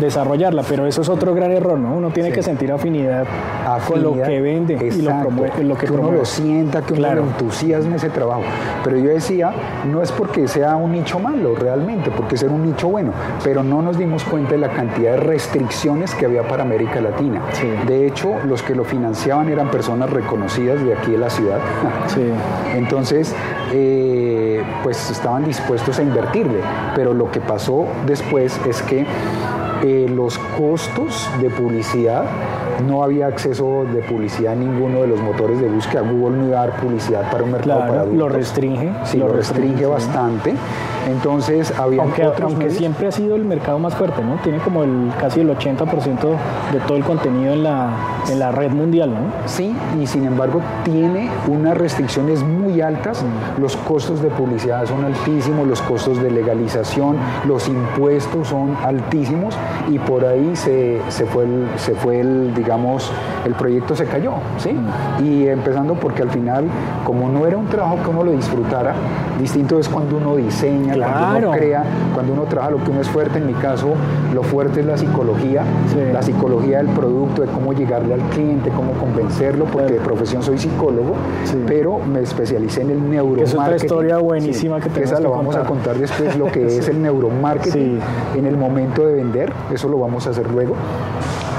[SPEAKER 1] desarrollarla, pero eso es otro gran error, ¿no? Uno tiene que sentir afinidad, con lo que vende y lo, promueve, lo que,
[SPEAKER 2] que uno lo sienta, que uno lo entusiasme ese trabajo. Pero yo decía, no es porque sea un nicho malo realmente, porque ser un nicho bueno, pero no nos dimos cuenta de la cantidad de restricciones que había para América Latina. De hecho, los que lo financiaban eran personas reconocidas de aquí de la ciudad. Entonces, eh, pues estaban dispuestos a invertirle, pero lo que pasó después es que eh, los costos de publicidad, no había acceso de publicidad en ninguno de los motores de búsqueda. Google no iba a dar publicidad para un mercado para adultos.
[SPEAKER 1] Lo restringe.
[SPEAKER 2] Sí, lo, restringe, bastante. Entonces había
[SPEAKER 1] aunque,
[SPEAKER 2] otros
[SPEAKER 1] aunque siempre ha sido el mercado más fuerte, ¿no? Tiene como el casi el 80% de todo el contenido en la, en la red mundial, ¿no?
[SPEAKER 2] Sí, y sin embargo tiene unas restricciones muy altas. Mm. Los costos de publicidad son altísimos, los costos de legalización, los impuestos son altísimos y por ahí se, se fue, el, se fue el, digamos, el proyecto se cayó, ¿sí? Mm. Y empezando porque al final, como no era un trabajo que uno lo disfrutara, distinto es cuando uno diseña, cuando uno crea, cuando uno trabaja lo que uno es fuerte, en mi caso, lo fuerte es la psicología, la psicología del producto, de cómo llegarle al cliente, cómo convencerlo, porque de profesión soy psicólogo, pero me especialicé en el neuromarketing. Es
[SPEAKER 1] otra historia buenísima que
[SPEAKER 2] Esa lo vamos a contar. después, lo que es el neuromarketing en el momento de vender, eso lo vamos a hacer luego.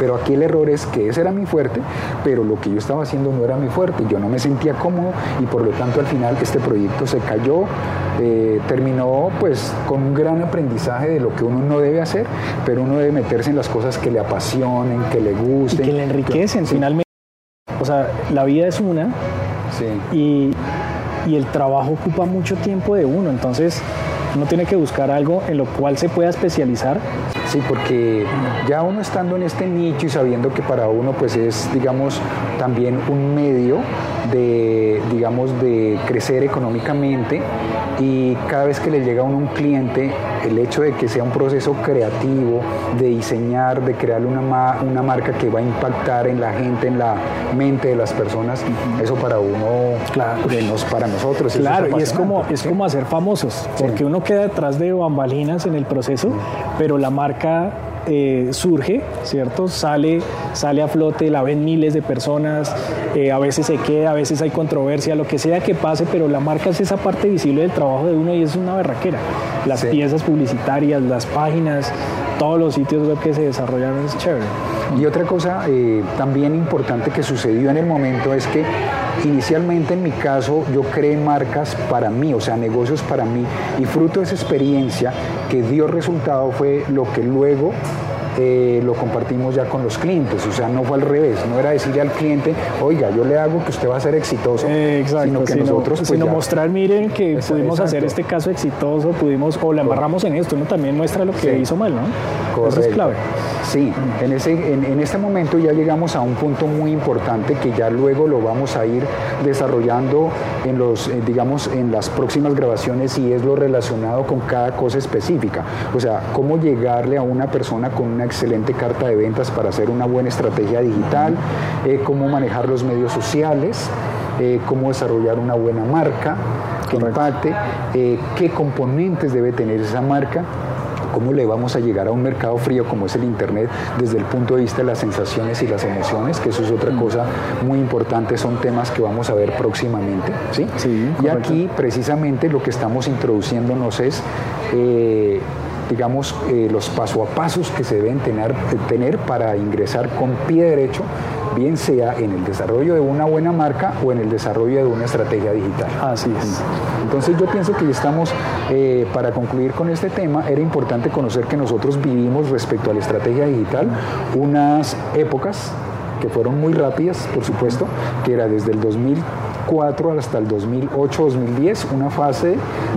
[SPEAKER 2] Pero aquí el error es que ese era mi fuerte, pero lo que yo estaba haciendo no era mi fuerte. Yo no me sentía cómodo y por lo tanto al final este proyecto se cayó, eh, terminó pues con un gran aprendizaje de lo que uno no debe hacer, pero uno debe meterse en las cosas que le apasionen, que le gusten.
[SPEAKER 1] Y que le enriquecen finalmente. O sea, la vida es una y, y el trabajo ocupa mucho tiempo de uno, entonces uno tiene que buscar algo en lo cual se pueda especializar
[SPEAKER 2] Sí, porque ya uno estando en este nicho y sabiendo que para uno pues es, digamos, también un medio de, digamos, de crecer económicamente y cada vez que le llega a uno un cliente, el hecho de que sea un proceso creativo, de diseñar, de crear una, una marca que va a impactar en la gente, en la mente de las personas, eso para uno,
[SPEAKER 1] claro.
[SPEAKER 2] para nosotros.
[SPEAKER 1] Claro, y es como, es como hacer famosos, porque uno queda detrás de bambalinas en el proceso, pero la marca eh, surge, ¿cierto? Sale, sale a flote, la ven miles de personas, eh, a veces se queda, a veces hay controversia, lo que sea que pase, pero la marca es esa parte visible del trabajo de uno y es una berraquera. Las piezas publicitarias, las páginas, todos los sitios web que se desarrollaron es chévere.
[SPEAKER 2] Y otra cosa eh, también importante que sucedió en el momento es que inicialmente en mi caso yo creé marcas para mí, o sea, negocios para mí, y fruto de esa experiencia que dio resultado fue lo que luego eh, lo compartimos ya con los clientes. O sea, no fue al revés, no era decirle al cliente, oiga, yo le hago que usted va a ser exitoso,
[SPEAKER 1] sino que nosotros... Pues, sino mostrar, miren que pudimos hacer este caso exitoso, pudimos, o le amarramos en esto, ¿no? También muestra lo que hizo mal, ¿no?
[SPEAKER 2] Correcto. Eso es clave. Sí, en, ese, en, este momento ya llegamos a un punto muy importante que ya luego lo vamos a ir desarrollando en los, eh, digamos, en las próximas grabaciones y es lo relacionado con cada cosa específica. O sea, cómo llegarle a una persona con una excelente carta de ventas para hacer una buena estrategia digital, eh, cómo manejar los medios sociales, eh, cómo desarrollar una buena marca que impacte, qué componentes debe tener esa marca cómo le vamos a llegar a un mercado frío como es el Internet desde el punto de vista de las sensaciones y las emociones, que eso es otra mm. cosa muy importante, son temas que vamos a ver próximamente. ¿sí? y aquí precisamente lo que estamos introduciéndonos es... Eh, digamos, eh, los paso a pasos que se deben tener, tener para ingresar con pie derecho bien sea en el desarrollo de una buena marca o en el desarrollo de una estrategia digital.
[SPEAKER 1] Así es.
[SPEAKER 2] Entonces yo pienso que ya estamos, eh, para concluir con este tema, era importante conocer que nosotros vivimos respecto a la estrategia digital unas épocas que fueron muy rápidas, por supuesto, que era desde el 2000 hasta el 2008-2010 una fase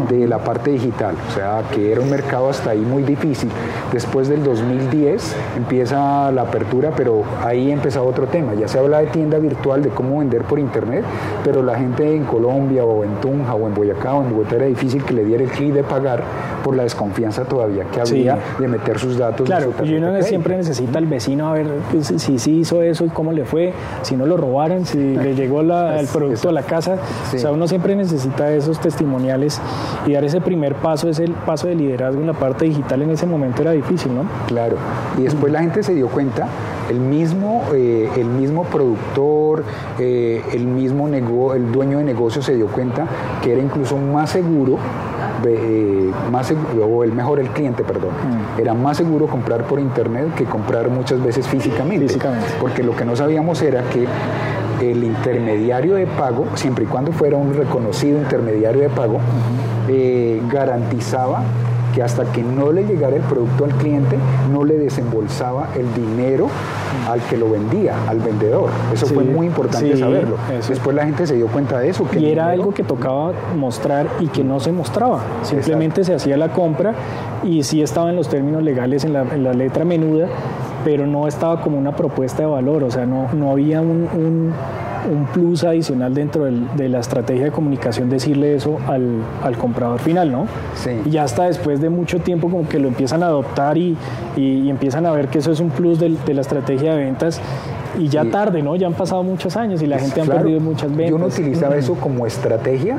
[SPEAKER 2] de la parte digital, o sea, que era un mercado hasta ahí muy difícil. Después del 2010 empieza la apertura, pero ahí empieza otro tema. Ya se habla de tienda virtual, de cómo vender por internet, pero la gente en Colombia o en Tunja o en Boyacá o en Bogotá era difícil que le diera el clic de pagar por la desconfianza todavía que había de meter sus datos.
[SPEAKER 1] Claro, y uno siempre necesita al vecino a ver pues, si sí hizo eso y cómo le fue, si no lo robaron, si le llegó la, el producto a la casa. O sea, uno siempre necesita esos testimoniales y dar ese primer paso, ese paso de liderazgo en la parte digital en ese momento era difícil, ¿no?
[SPEAKER 2] Claro. Y después la gente se dio cuenta, el mismo, eh, el mismo productor, eh, el mismo el dueño de negocio se dio cuenta que era incluso más seguro eh, más o el mejor el cliente, perdón, mm. era más seguro comprar por internet que comprar muchas veces físicamente,
[SPEAKER 1] físicamente.
[SPEAKER 2] Porque lo que no sabíamos era que el intermediario de pago, siempre y cuando fuera un reconocido intermediario de pago, eh, garantizaba que hasta que no le llegara el producto al cliente, no le desembolsaba el dinero al que lo vendía, al vendedor. Eso fue muy importante saberlo. Después la gente se dio cuenta de eso.
[SPEAKER 1] Que y era algo que tocaba mostrar y que no se mostraba. Simplemente se hacía la compra y sí estaba en los términos legales en la, en la letra menuda, pero no estaba como una propuesta de valor, o sea, no, no había un, un, plus adicional dentro de la estrategia de comunicación decirle eso al, al comprador final, ¿no?
[SPEAKER 2] Sí.
[SPEAKER 1] Y ya hasta después de mucho tiempo como que lo empiezan a adoptar y, y, empiezan a ver que eso es un plus de, de la estrategia de ventas y ya tarde, ¿no? Ya han pasado muchos años y la gente ha perdido muchas ventas.
[SPEAKER 2] Yo no utilizaba eso como estrategia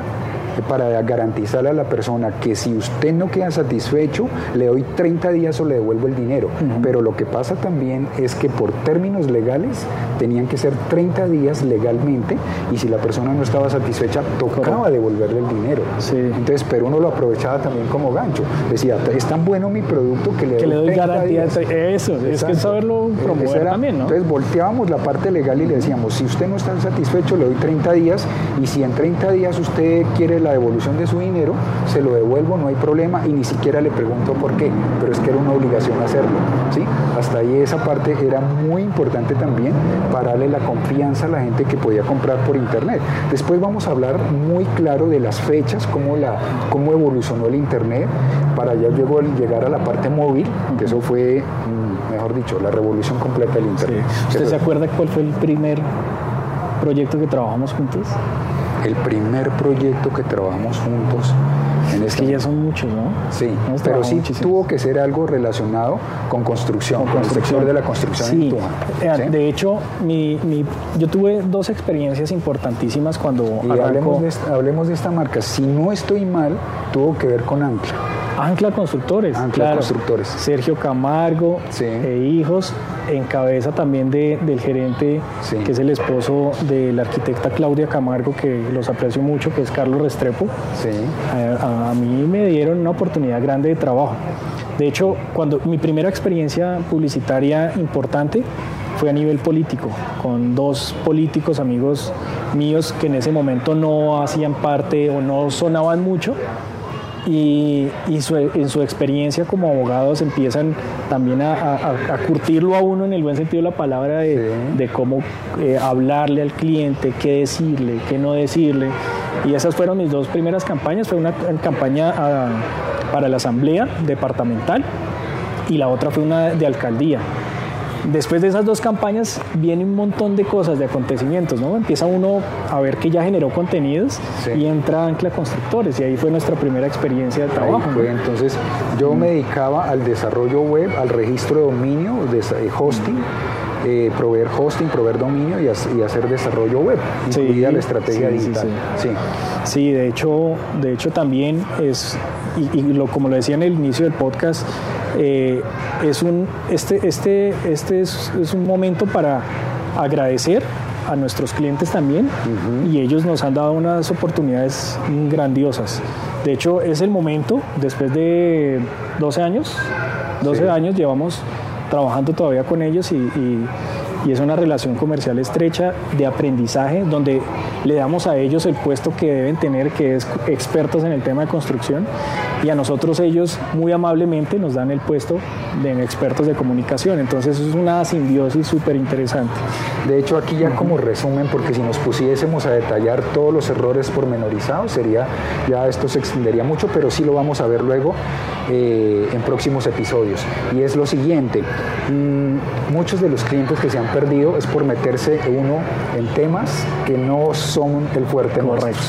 [SPEAKER 2] para garantizarle a la persona que si usted no queda satisfecho, le doy 30 días o le devuelvo el dinero. Pero lo que pasa también es que por términos legales tenían que ser 30 días legalmente y si la persona no estaba satisfecha, tocaba devolverle el dinero. Entonces, pero uno lo aprovechaba también como gancho. Decía, es tan bueno mi producto que le,
[SPEAKER 1] doy, garantía. Eso, es que saberlo promover también, ¿no?
[SPEAKER 2] Entonces volteábamos la parte legal y le decíamos, si usted no está satisfecho, le doy 30 días y si en 30 días usted quiere la devolución de su dinero, se lo devuelvo, no hay problema y ni siquiera le pregunto por qué, pero es que era una obligación hacerlo. ¿sí? Hasta ahí esa parte era muy importante también para darle la confianza a la gente que podía comprar por internet. Después vamos a hablar muy claro de las fechas, cómo, la, cómo evolucionó el internet para ya luego llegar a la parte móvil, que eso fue, mm, mejor dicho, la revolución completa del internet.
[SPEAKER 1] ¿Usted se acuerda cuál fue el primer proyecto que trabajamos juntos?
[SPEAKER 2] El primer proyecto que trabajamos juntos.
[SPEAKER 1] En es que ya son muchos, ¿no?
[SPEAKER 2] Sí, pero sí tuvo que ser algo relacionado con construcción, con, el sector de la construcción
[SPEAKER 1] sí. en De hecho, mi, mi, yo tuve dos experiencias importantísimas cuando
[SPEAKER 2] hablemos, de esta, hablemos de esta marca. Si no estoy mal, tuvo que ver con Ancla.
[SPEAKER 1] Ancla Constructores.
[SPEAKER 2] Ancla Constructores.
[SPEAKER 1] Sergio Camargo e hijos, en cabeza también de, del gerente, que es el esposo de la arquitecta Claudia Camargo, que los aprecio mucho, que es Carlos Restrepo.
[SPEAKER 2] Sí.
[SPEAKER 1] A, a mí me dieron una oportunidad grande de trabajo. De hecho, cuando mi primera experiencia publicitaria importante fue a nivel político, con dos políticos amigos míos que en ese momento no hacían parte o no sonaban mucho, y, en su experiencia como abogados empiezan también a, curtirlo a uno en el buen sentido de la palabra de, cómo eh, hablarle al cliente, qué decirle, qué no decirle. Y esas fueron mis dos primeras campañas. Fue una campaña ah, para la asamblea departamental y la otra fue una de alcaldía. Después de esas dos campañas viene un montón de cosas, de acontecimientos, ¿no? Empieza uno a ver que ya generó contenidos y entra Ancla Constructores y ahí fue nuestra primera experiencia de trabajo.
[SPEAKER 2] Entonces yo me dedicaba al desarrollo web, al registro de dominio, de hosting. Eh, proveer hosting, proveer dominio y, hacer desarrollo web, incluida la estrategia digital.
[SPEAKER 1] Sí, sí. de hecho, de hecho también es, y, lo, como lo decía en el inicio del podcast, eh, es un, este, este, este es, un momento para agradecer a nuestros clientes también y ellos nos han dado unas oportunidades grandiosas. De hecho, es el momento, después de 12 años, 12 años llevamos trabajando todavía con ellos y, y es una relación comercial estrecha de aprendizaje donde le damos a ellos el puesto que deben tener, que es expertos en el tema de construcción, y a nosotros ellos muy amablemente nos dan el puesto de expertos de comunicación. Entonces es una simbiosis súper interesante.
[SPEAKER 2] De hecho, aquí ya como resumen, porque si nos pusiésemos a detallar todos los errores pormenorizados, sería, ya esto se extendería mucho, pero sí lo vamos a ver luego eh, en próximos episodios. Y es lo siguiente, mm, muchos de los clientes que se han perdido es por meterse uno en temas que no son el fuerte
[SPEAKER 1] Correcto.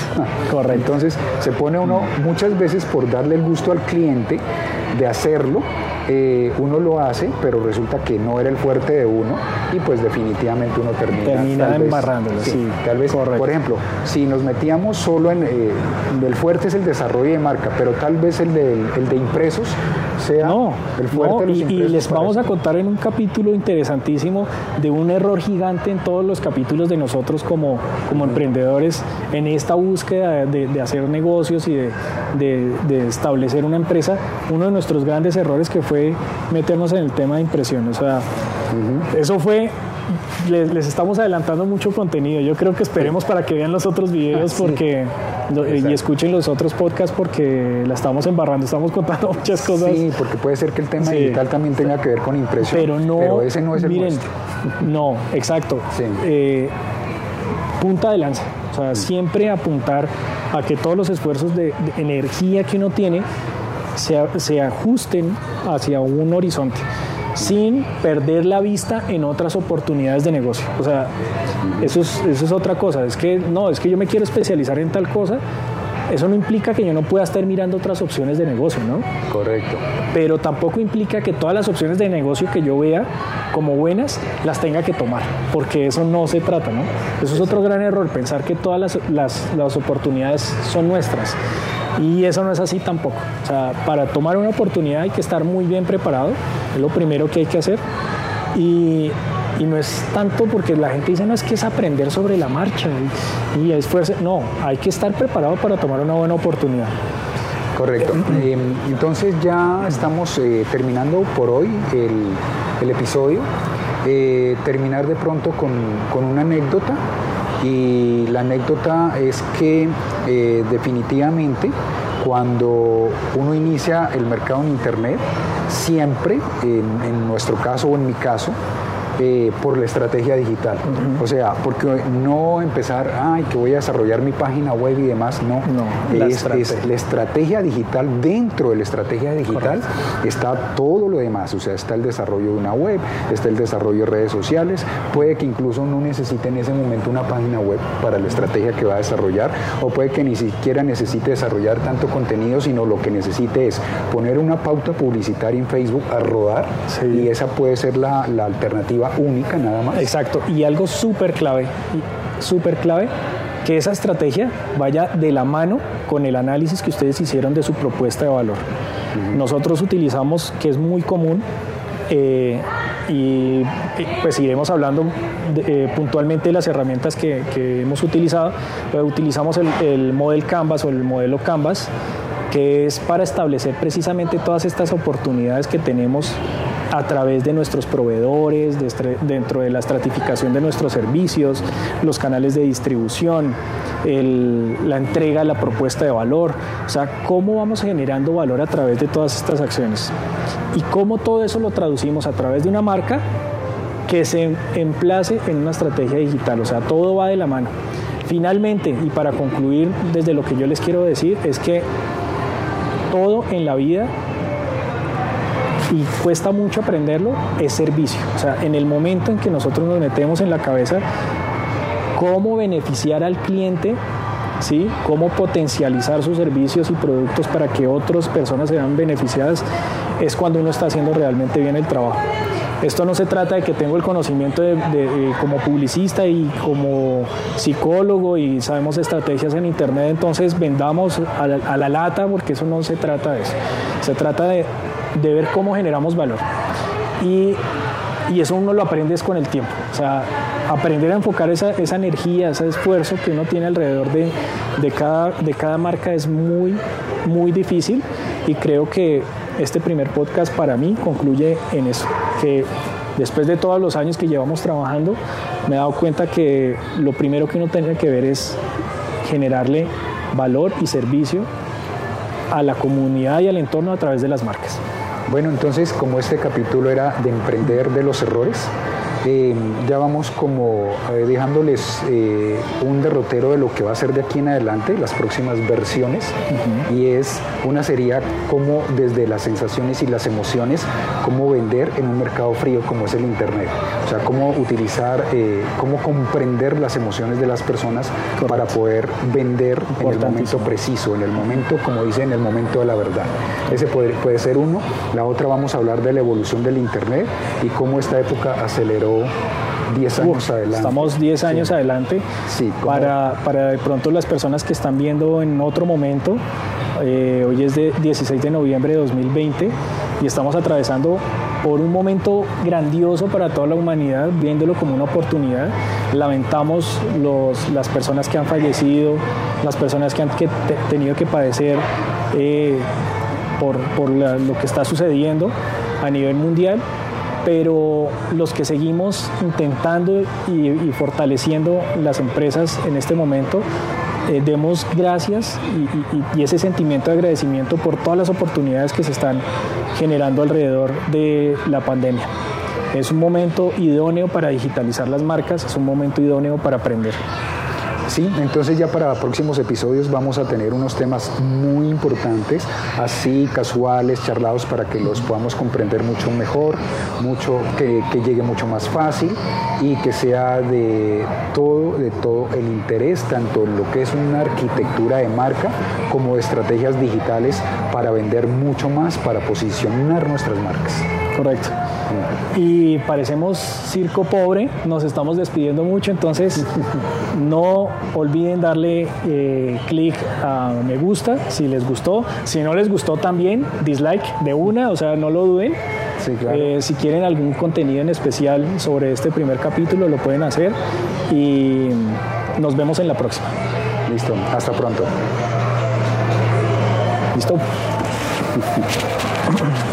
[SPEAKER 2] Correcto. Entonces se pone uno muchas veces por darle el gusto al cliente de hacerlo eh, uno lo hace, pero resulta que no era el fuerte de uno y pues definitivamente uno termina,
[SPEAKER 1] termina embarrándolo. Sí,
[SPEAKER 2] tal vez, por ejemplo, si nos metíamos solo en eh, el fuerte es el desarrollo de marca, pero tal vez el de, el de impresos sea el fuerte.
[SPEAKER 1] y, y, les vamos a contar en un capítulo interesantísimo de un error gigante en todos los capítulos de nosotros como, como emprendedores en esta búsqueda de, hacer negocios y de, de establecer una empresa. Uno de nuestros grandes errores que fue meternos en el tema de impresión. O sea, eso fue les, estamos adelantando mucho contenido. Yo creo que esperemos para que vean los otros videos porque y escuchen los otros podcasts porque la estamos embarrando, estamos contando muchas cosas.
[SPEAKER 2] Sí, porque puede ser que el tema digital también tenga que ver con impresión.
[SPEAKER 1] Pero no, ese no es el miren, No, exacto. Eh, punta de lanza. O sea, siempre apuntar a que todos los esfuerzos de energía que uno tiene se, ajusten hacia un horizonte sin perder la vista en otras oportunidades de negocio. O sea, eso es, eso es otra cosa. Es que no, es que yo me quiero especializar en tal cosa. Eso no implica que yo no pueda estar mirando otras opciones de negocio, ¿no?
[SPEAKER 2] Correcto.
[SPEAKER 1] Pero tampoco implica que todas las opciones de negocio que yo vea como buenas las tenga que tomar, porque eso no se trata, ¿no? Eso es otro gran error, pensar que todas las, las, las oportunidades son nuestras. Y eso no es así tampoco. O sea, para tomar una oportunidad hay que estar muy bien preparado, es lo primero que hay que hacer. Y, y no es tanto porque la gente dice, no, es que es aprender sobre la marcha y, y esfuerzo. No, hay que estar preparado para tomar una buena oportunidad.
[SPEAKER 2] Correcto. Eh, entonces ya estamos eh, terminando por hoy el, el episodio. Eh, terminar de pronto con, con una anécdota y la anécdota es que eh, definitivamente cuando uno inicia el mercado en Internet, siempre, en, nuestro caso o en mi caso, eh, por la estrategia digital. O sea, porque no empezar, ay, que voy a desarrollar mi página web y demás, no.
[SPEAKER 1] no
[SPEAKER 2] es, la es, la estrategia digital, dentro de la estrategia digital está todo lo demás, o sea, está el desarrollo de una web, está el desarrollo de redes sociales, puede que incluso no necesite en ese momento una página web para la estrategia que va a desarrollar, o puede que ni siquiera necesite desarrollar tanto contenido, sino lo que necesite es poner una pauta publicitaria en Facebook a rodar y esa puede ser la, la alternativa única nada más.
[SPEAKER 1] Exacto, y algo súper clave, súper clave, que esa estrategia vaya de la mano con el análisis que ustedes hicieron de su propuesta de valor. Nosotros utilizamos, que es muy común, eh, y pues iremos hablando eh, puntualmente de las herramientas que, hemos utilizado. utilizamos el, el, Model Canvas o el modelo Canvas, que es para establecer precisamente todas estas oportunidades que tenemos a través de nuestros proveedores, dentro de la estratificación de nuestros servicios, los canales de distribución, la entrega, la propuesta de valor, o sea, cómo vamos generando valor a través de todas estas acciones y cómo todo eso lo traducimos a través de una marca que se emplace en una estrategia digital, o sea, todo va de la mano. Finalmente, y para concluir desde lo que yo les quiero decir, es que todo en la vida y cuesta mucho aprenderlo, es servicio. O sea, en el momento en que nosotros nos metemos en la cabeza cómo beneficiar al cliente, ¿sí? cómo potencializar sus servicios y productos para que otras personas sean beneficiadas, es cuando uno está haciendo realmente bien el trabajo. Esto no se trata de que tengo el conocimiento de, como publicista y como psicólogo y sabemos estrategias en Internet, entonces vendamos a la, a la lata, porque eso no se trata de eso. Se trata de de ver cómo generamos valor. Y, eso uno lo aprende con el tiempo. O sea, aprender a enfocar esa, esa energía, ese esfuerzo que uno tiene alrededor de, de, cada, de cada marca es muy, muy difícil. Y creo que este primer podcast para mí concluye en eso, que después de todos los años que llevamos trabajando, me he dado cuenta que lo primero que uno tiene que ver es generarle valor y servicio a la comunidad y al entorno a través de las marcas.
[SPEAKER 2] Bueno, entonces como este capítulo era de emprender de los errores, eh, ya vamos como eh, dejándoles eh, un derrotero de lo que va a ser de aquí en adelante, las próximas versiones, y es una sería como desde las sensaciones y las emociones, cómo vender en un mercado frío como es el Internet, o sea, cómo utilizar, cómo comprender las emociones de las personas para poder vender en el momento preciso, en el momento, como dice, en el momento de la verdad. Ese puede, puede ser uno. La otra vamos a hablar de la evolución del Internet y cómo esta época aceleró 10 años adelante.
[SPEAKER 1] Estamos 10 años adelante.
[SPEAKER 2] Sí,
[SPEAKER 1] para, para de pronto las personas que están viendo en otro momento, eh, hoy es de 16 de noviembre de 2020 y estamos atravesando por un momento grandioso para toda la humanidad, viéndolo como una oportunidad. Lamentamos los, las personas que han fallecido, las personas que han que tenido que padecer eh, por, por lo que está sucediendo a nivel mundial pero los que seguimos intentando y, fortaleciendo las empresas en este momento, eh, demos gracias y, ese sentimiento de agradecimiento por todas las oportunidades que se están generando alrededor de la pandemia. Es un momento idóneo para digitalizar las marcas, es un momento idóneo para aprender.
[SPEAKER 2] Sí, entonces ya para próximos episodios vamos a tener unos temas muy importantes, así casuales, charlados para que los podamos comprender mucho mejor, mucho que, llegue mucho más fácil y que sea de todo, de todo el interés, tanto en lo que es una arquitectura de marca como estrategias digitales para vender mucho más, para posicionar nuestras marcas.
[SPEAKER 1] Correcto. Y parecemos circo pobre, nos estamos despidiendo mucho, entonces no olviden darle eh, clic a me gusta si les gustó. Si no les gustó también, dislike de una, o sea, no lo duden. Eh, si quieren algún contenido en especial sobre este primer capítulo, lo pueden hacer. Y nos vemos en la próxima.
[SPEAKER 2] Listo, hasta pronto.
[SPEAKER 1] Listo.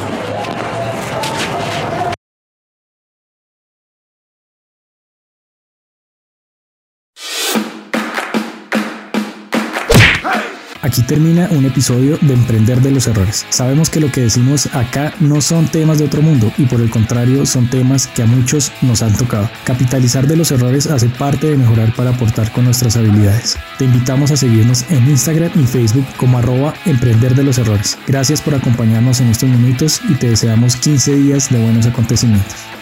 [SPEAKER 1] Aquí termina un episodio de Emprender de los Errores. Sabemos que lo que decimos acá no son temas de otro mundo y por el contrario son temas que a muchos nos han tocado. Capitalizar de los errores hace parte de mejorar para aportar con nuestras habilidades. Te invitamos a seguirnos en Instagram y Facebook como arroba Emprender de los Errores. Gracias por acompañarnos en estos minutos y te deseamos 15 días de buenos acontecimientos.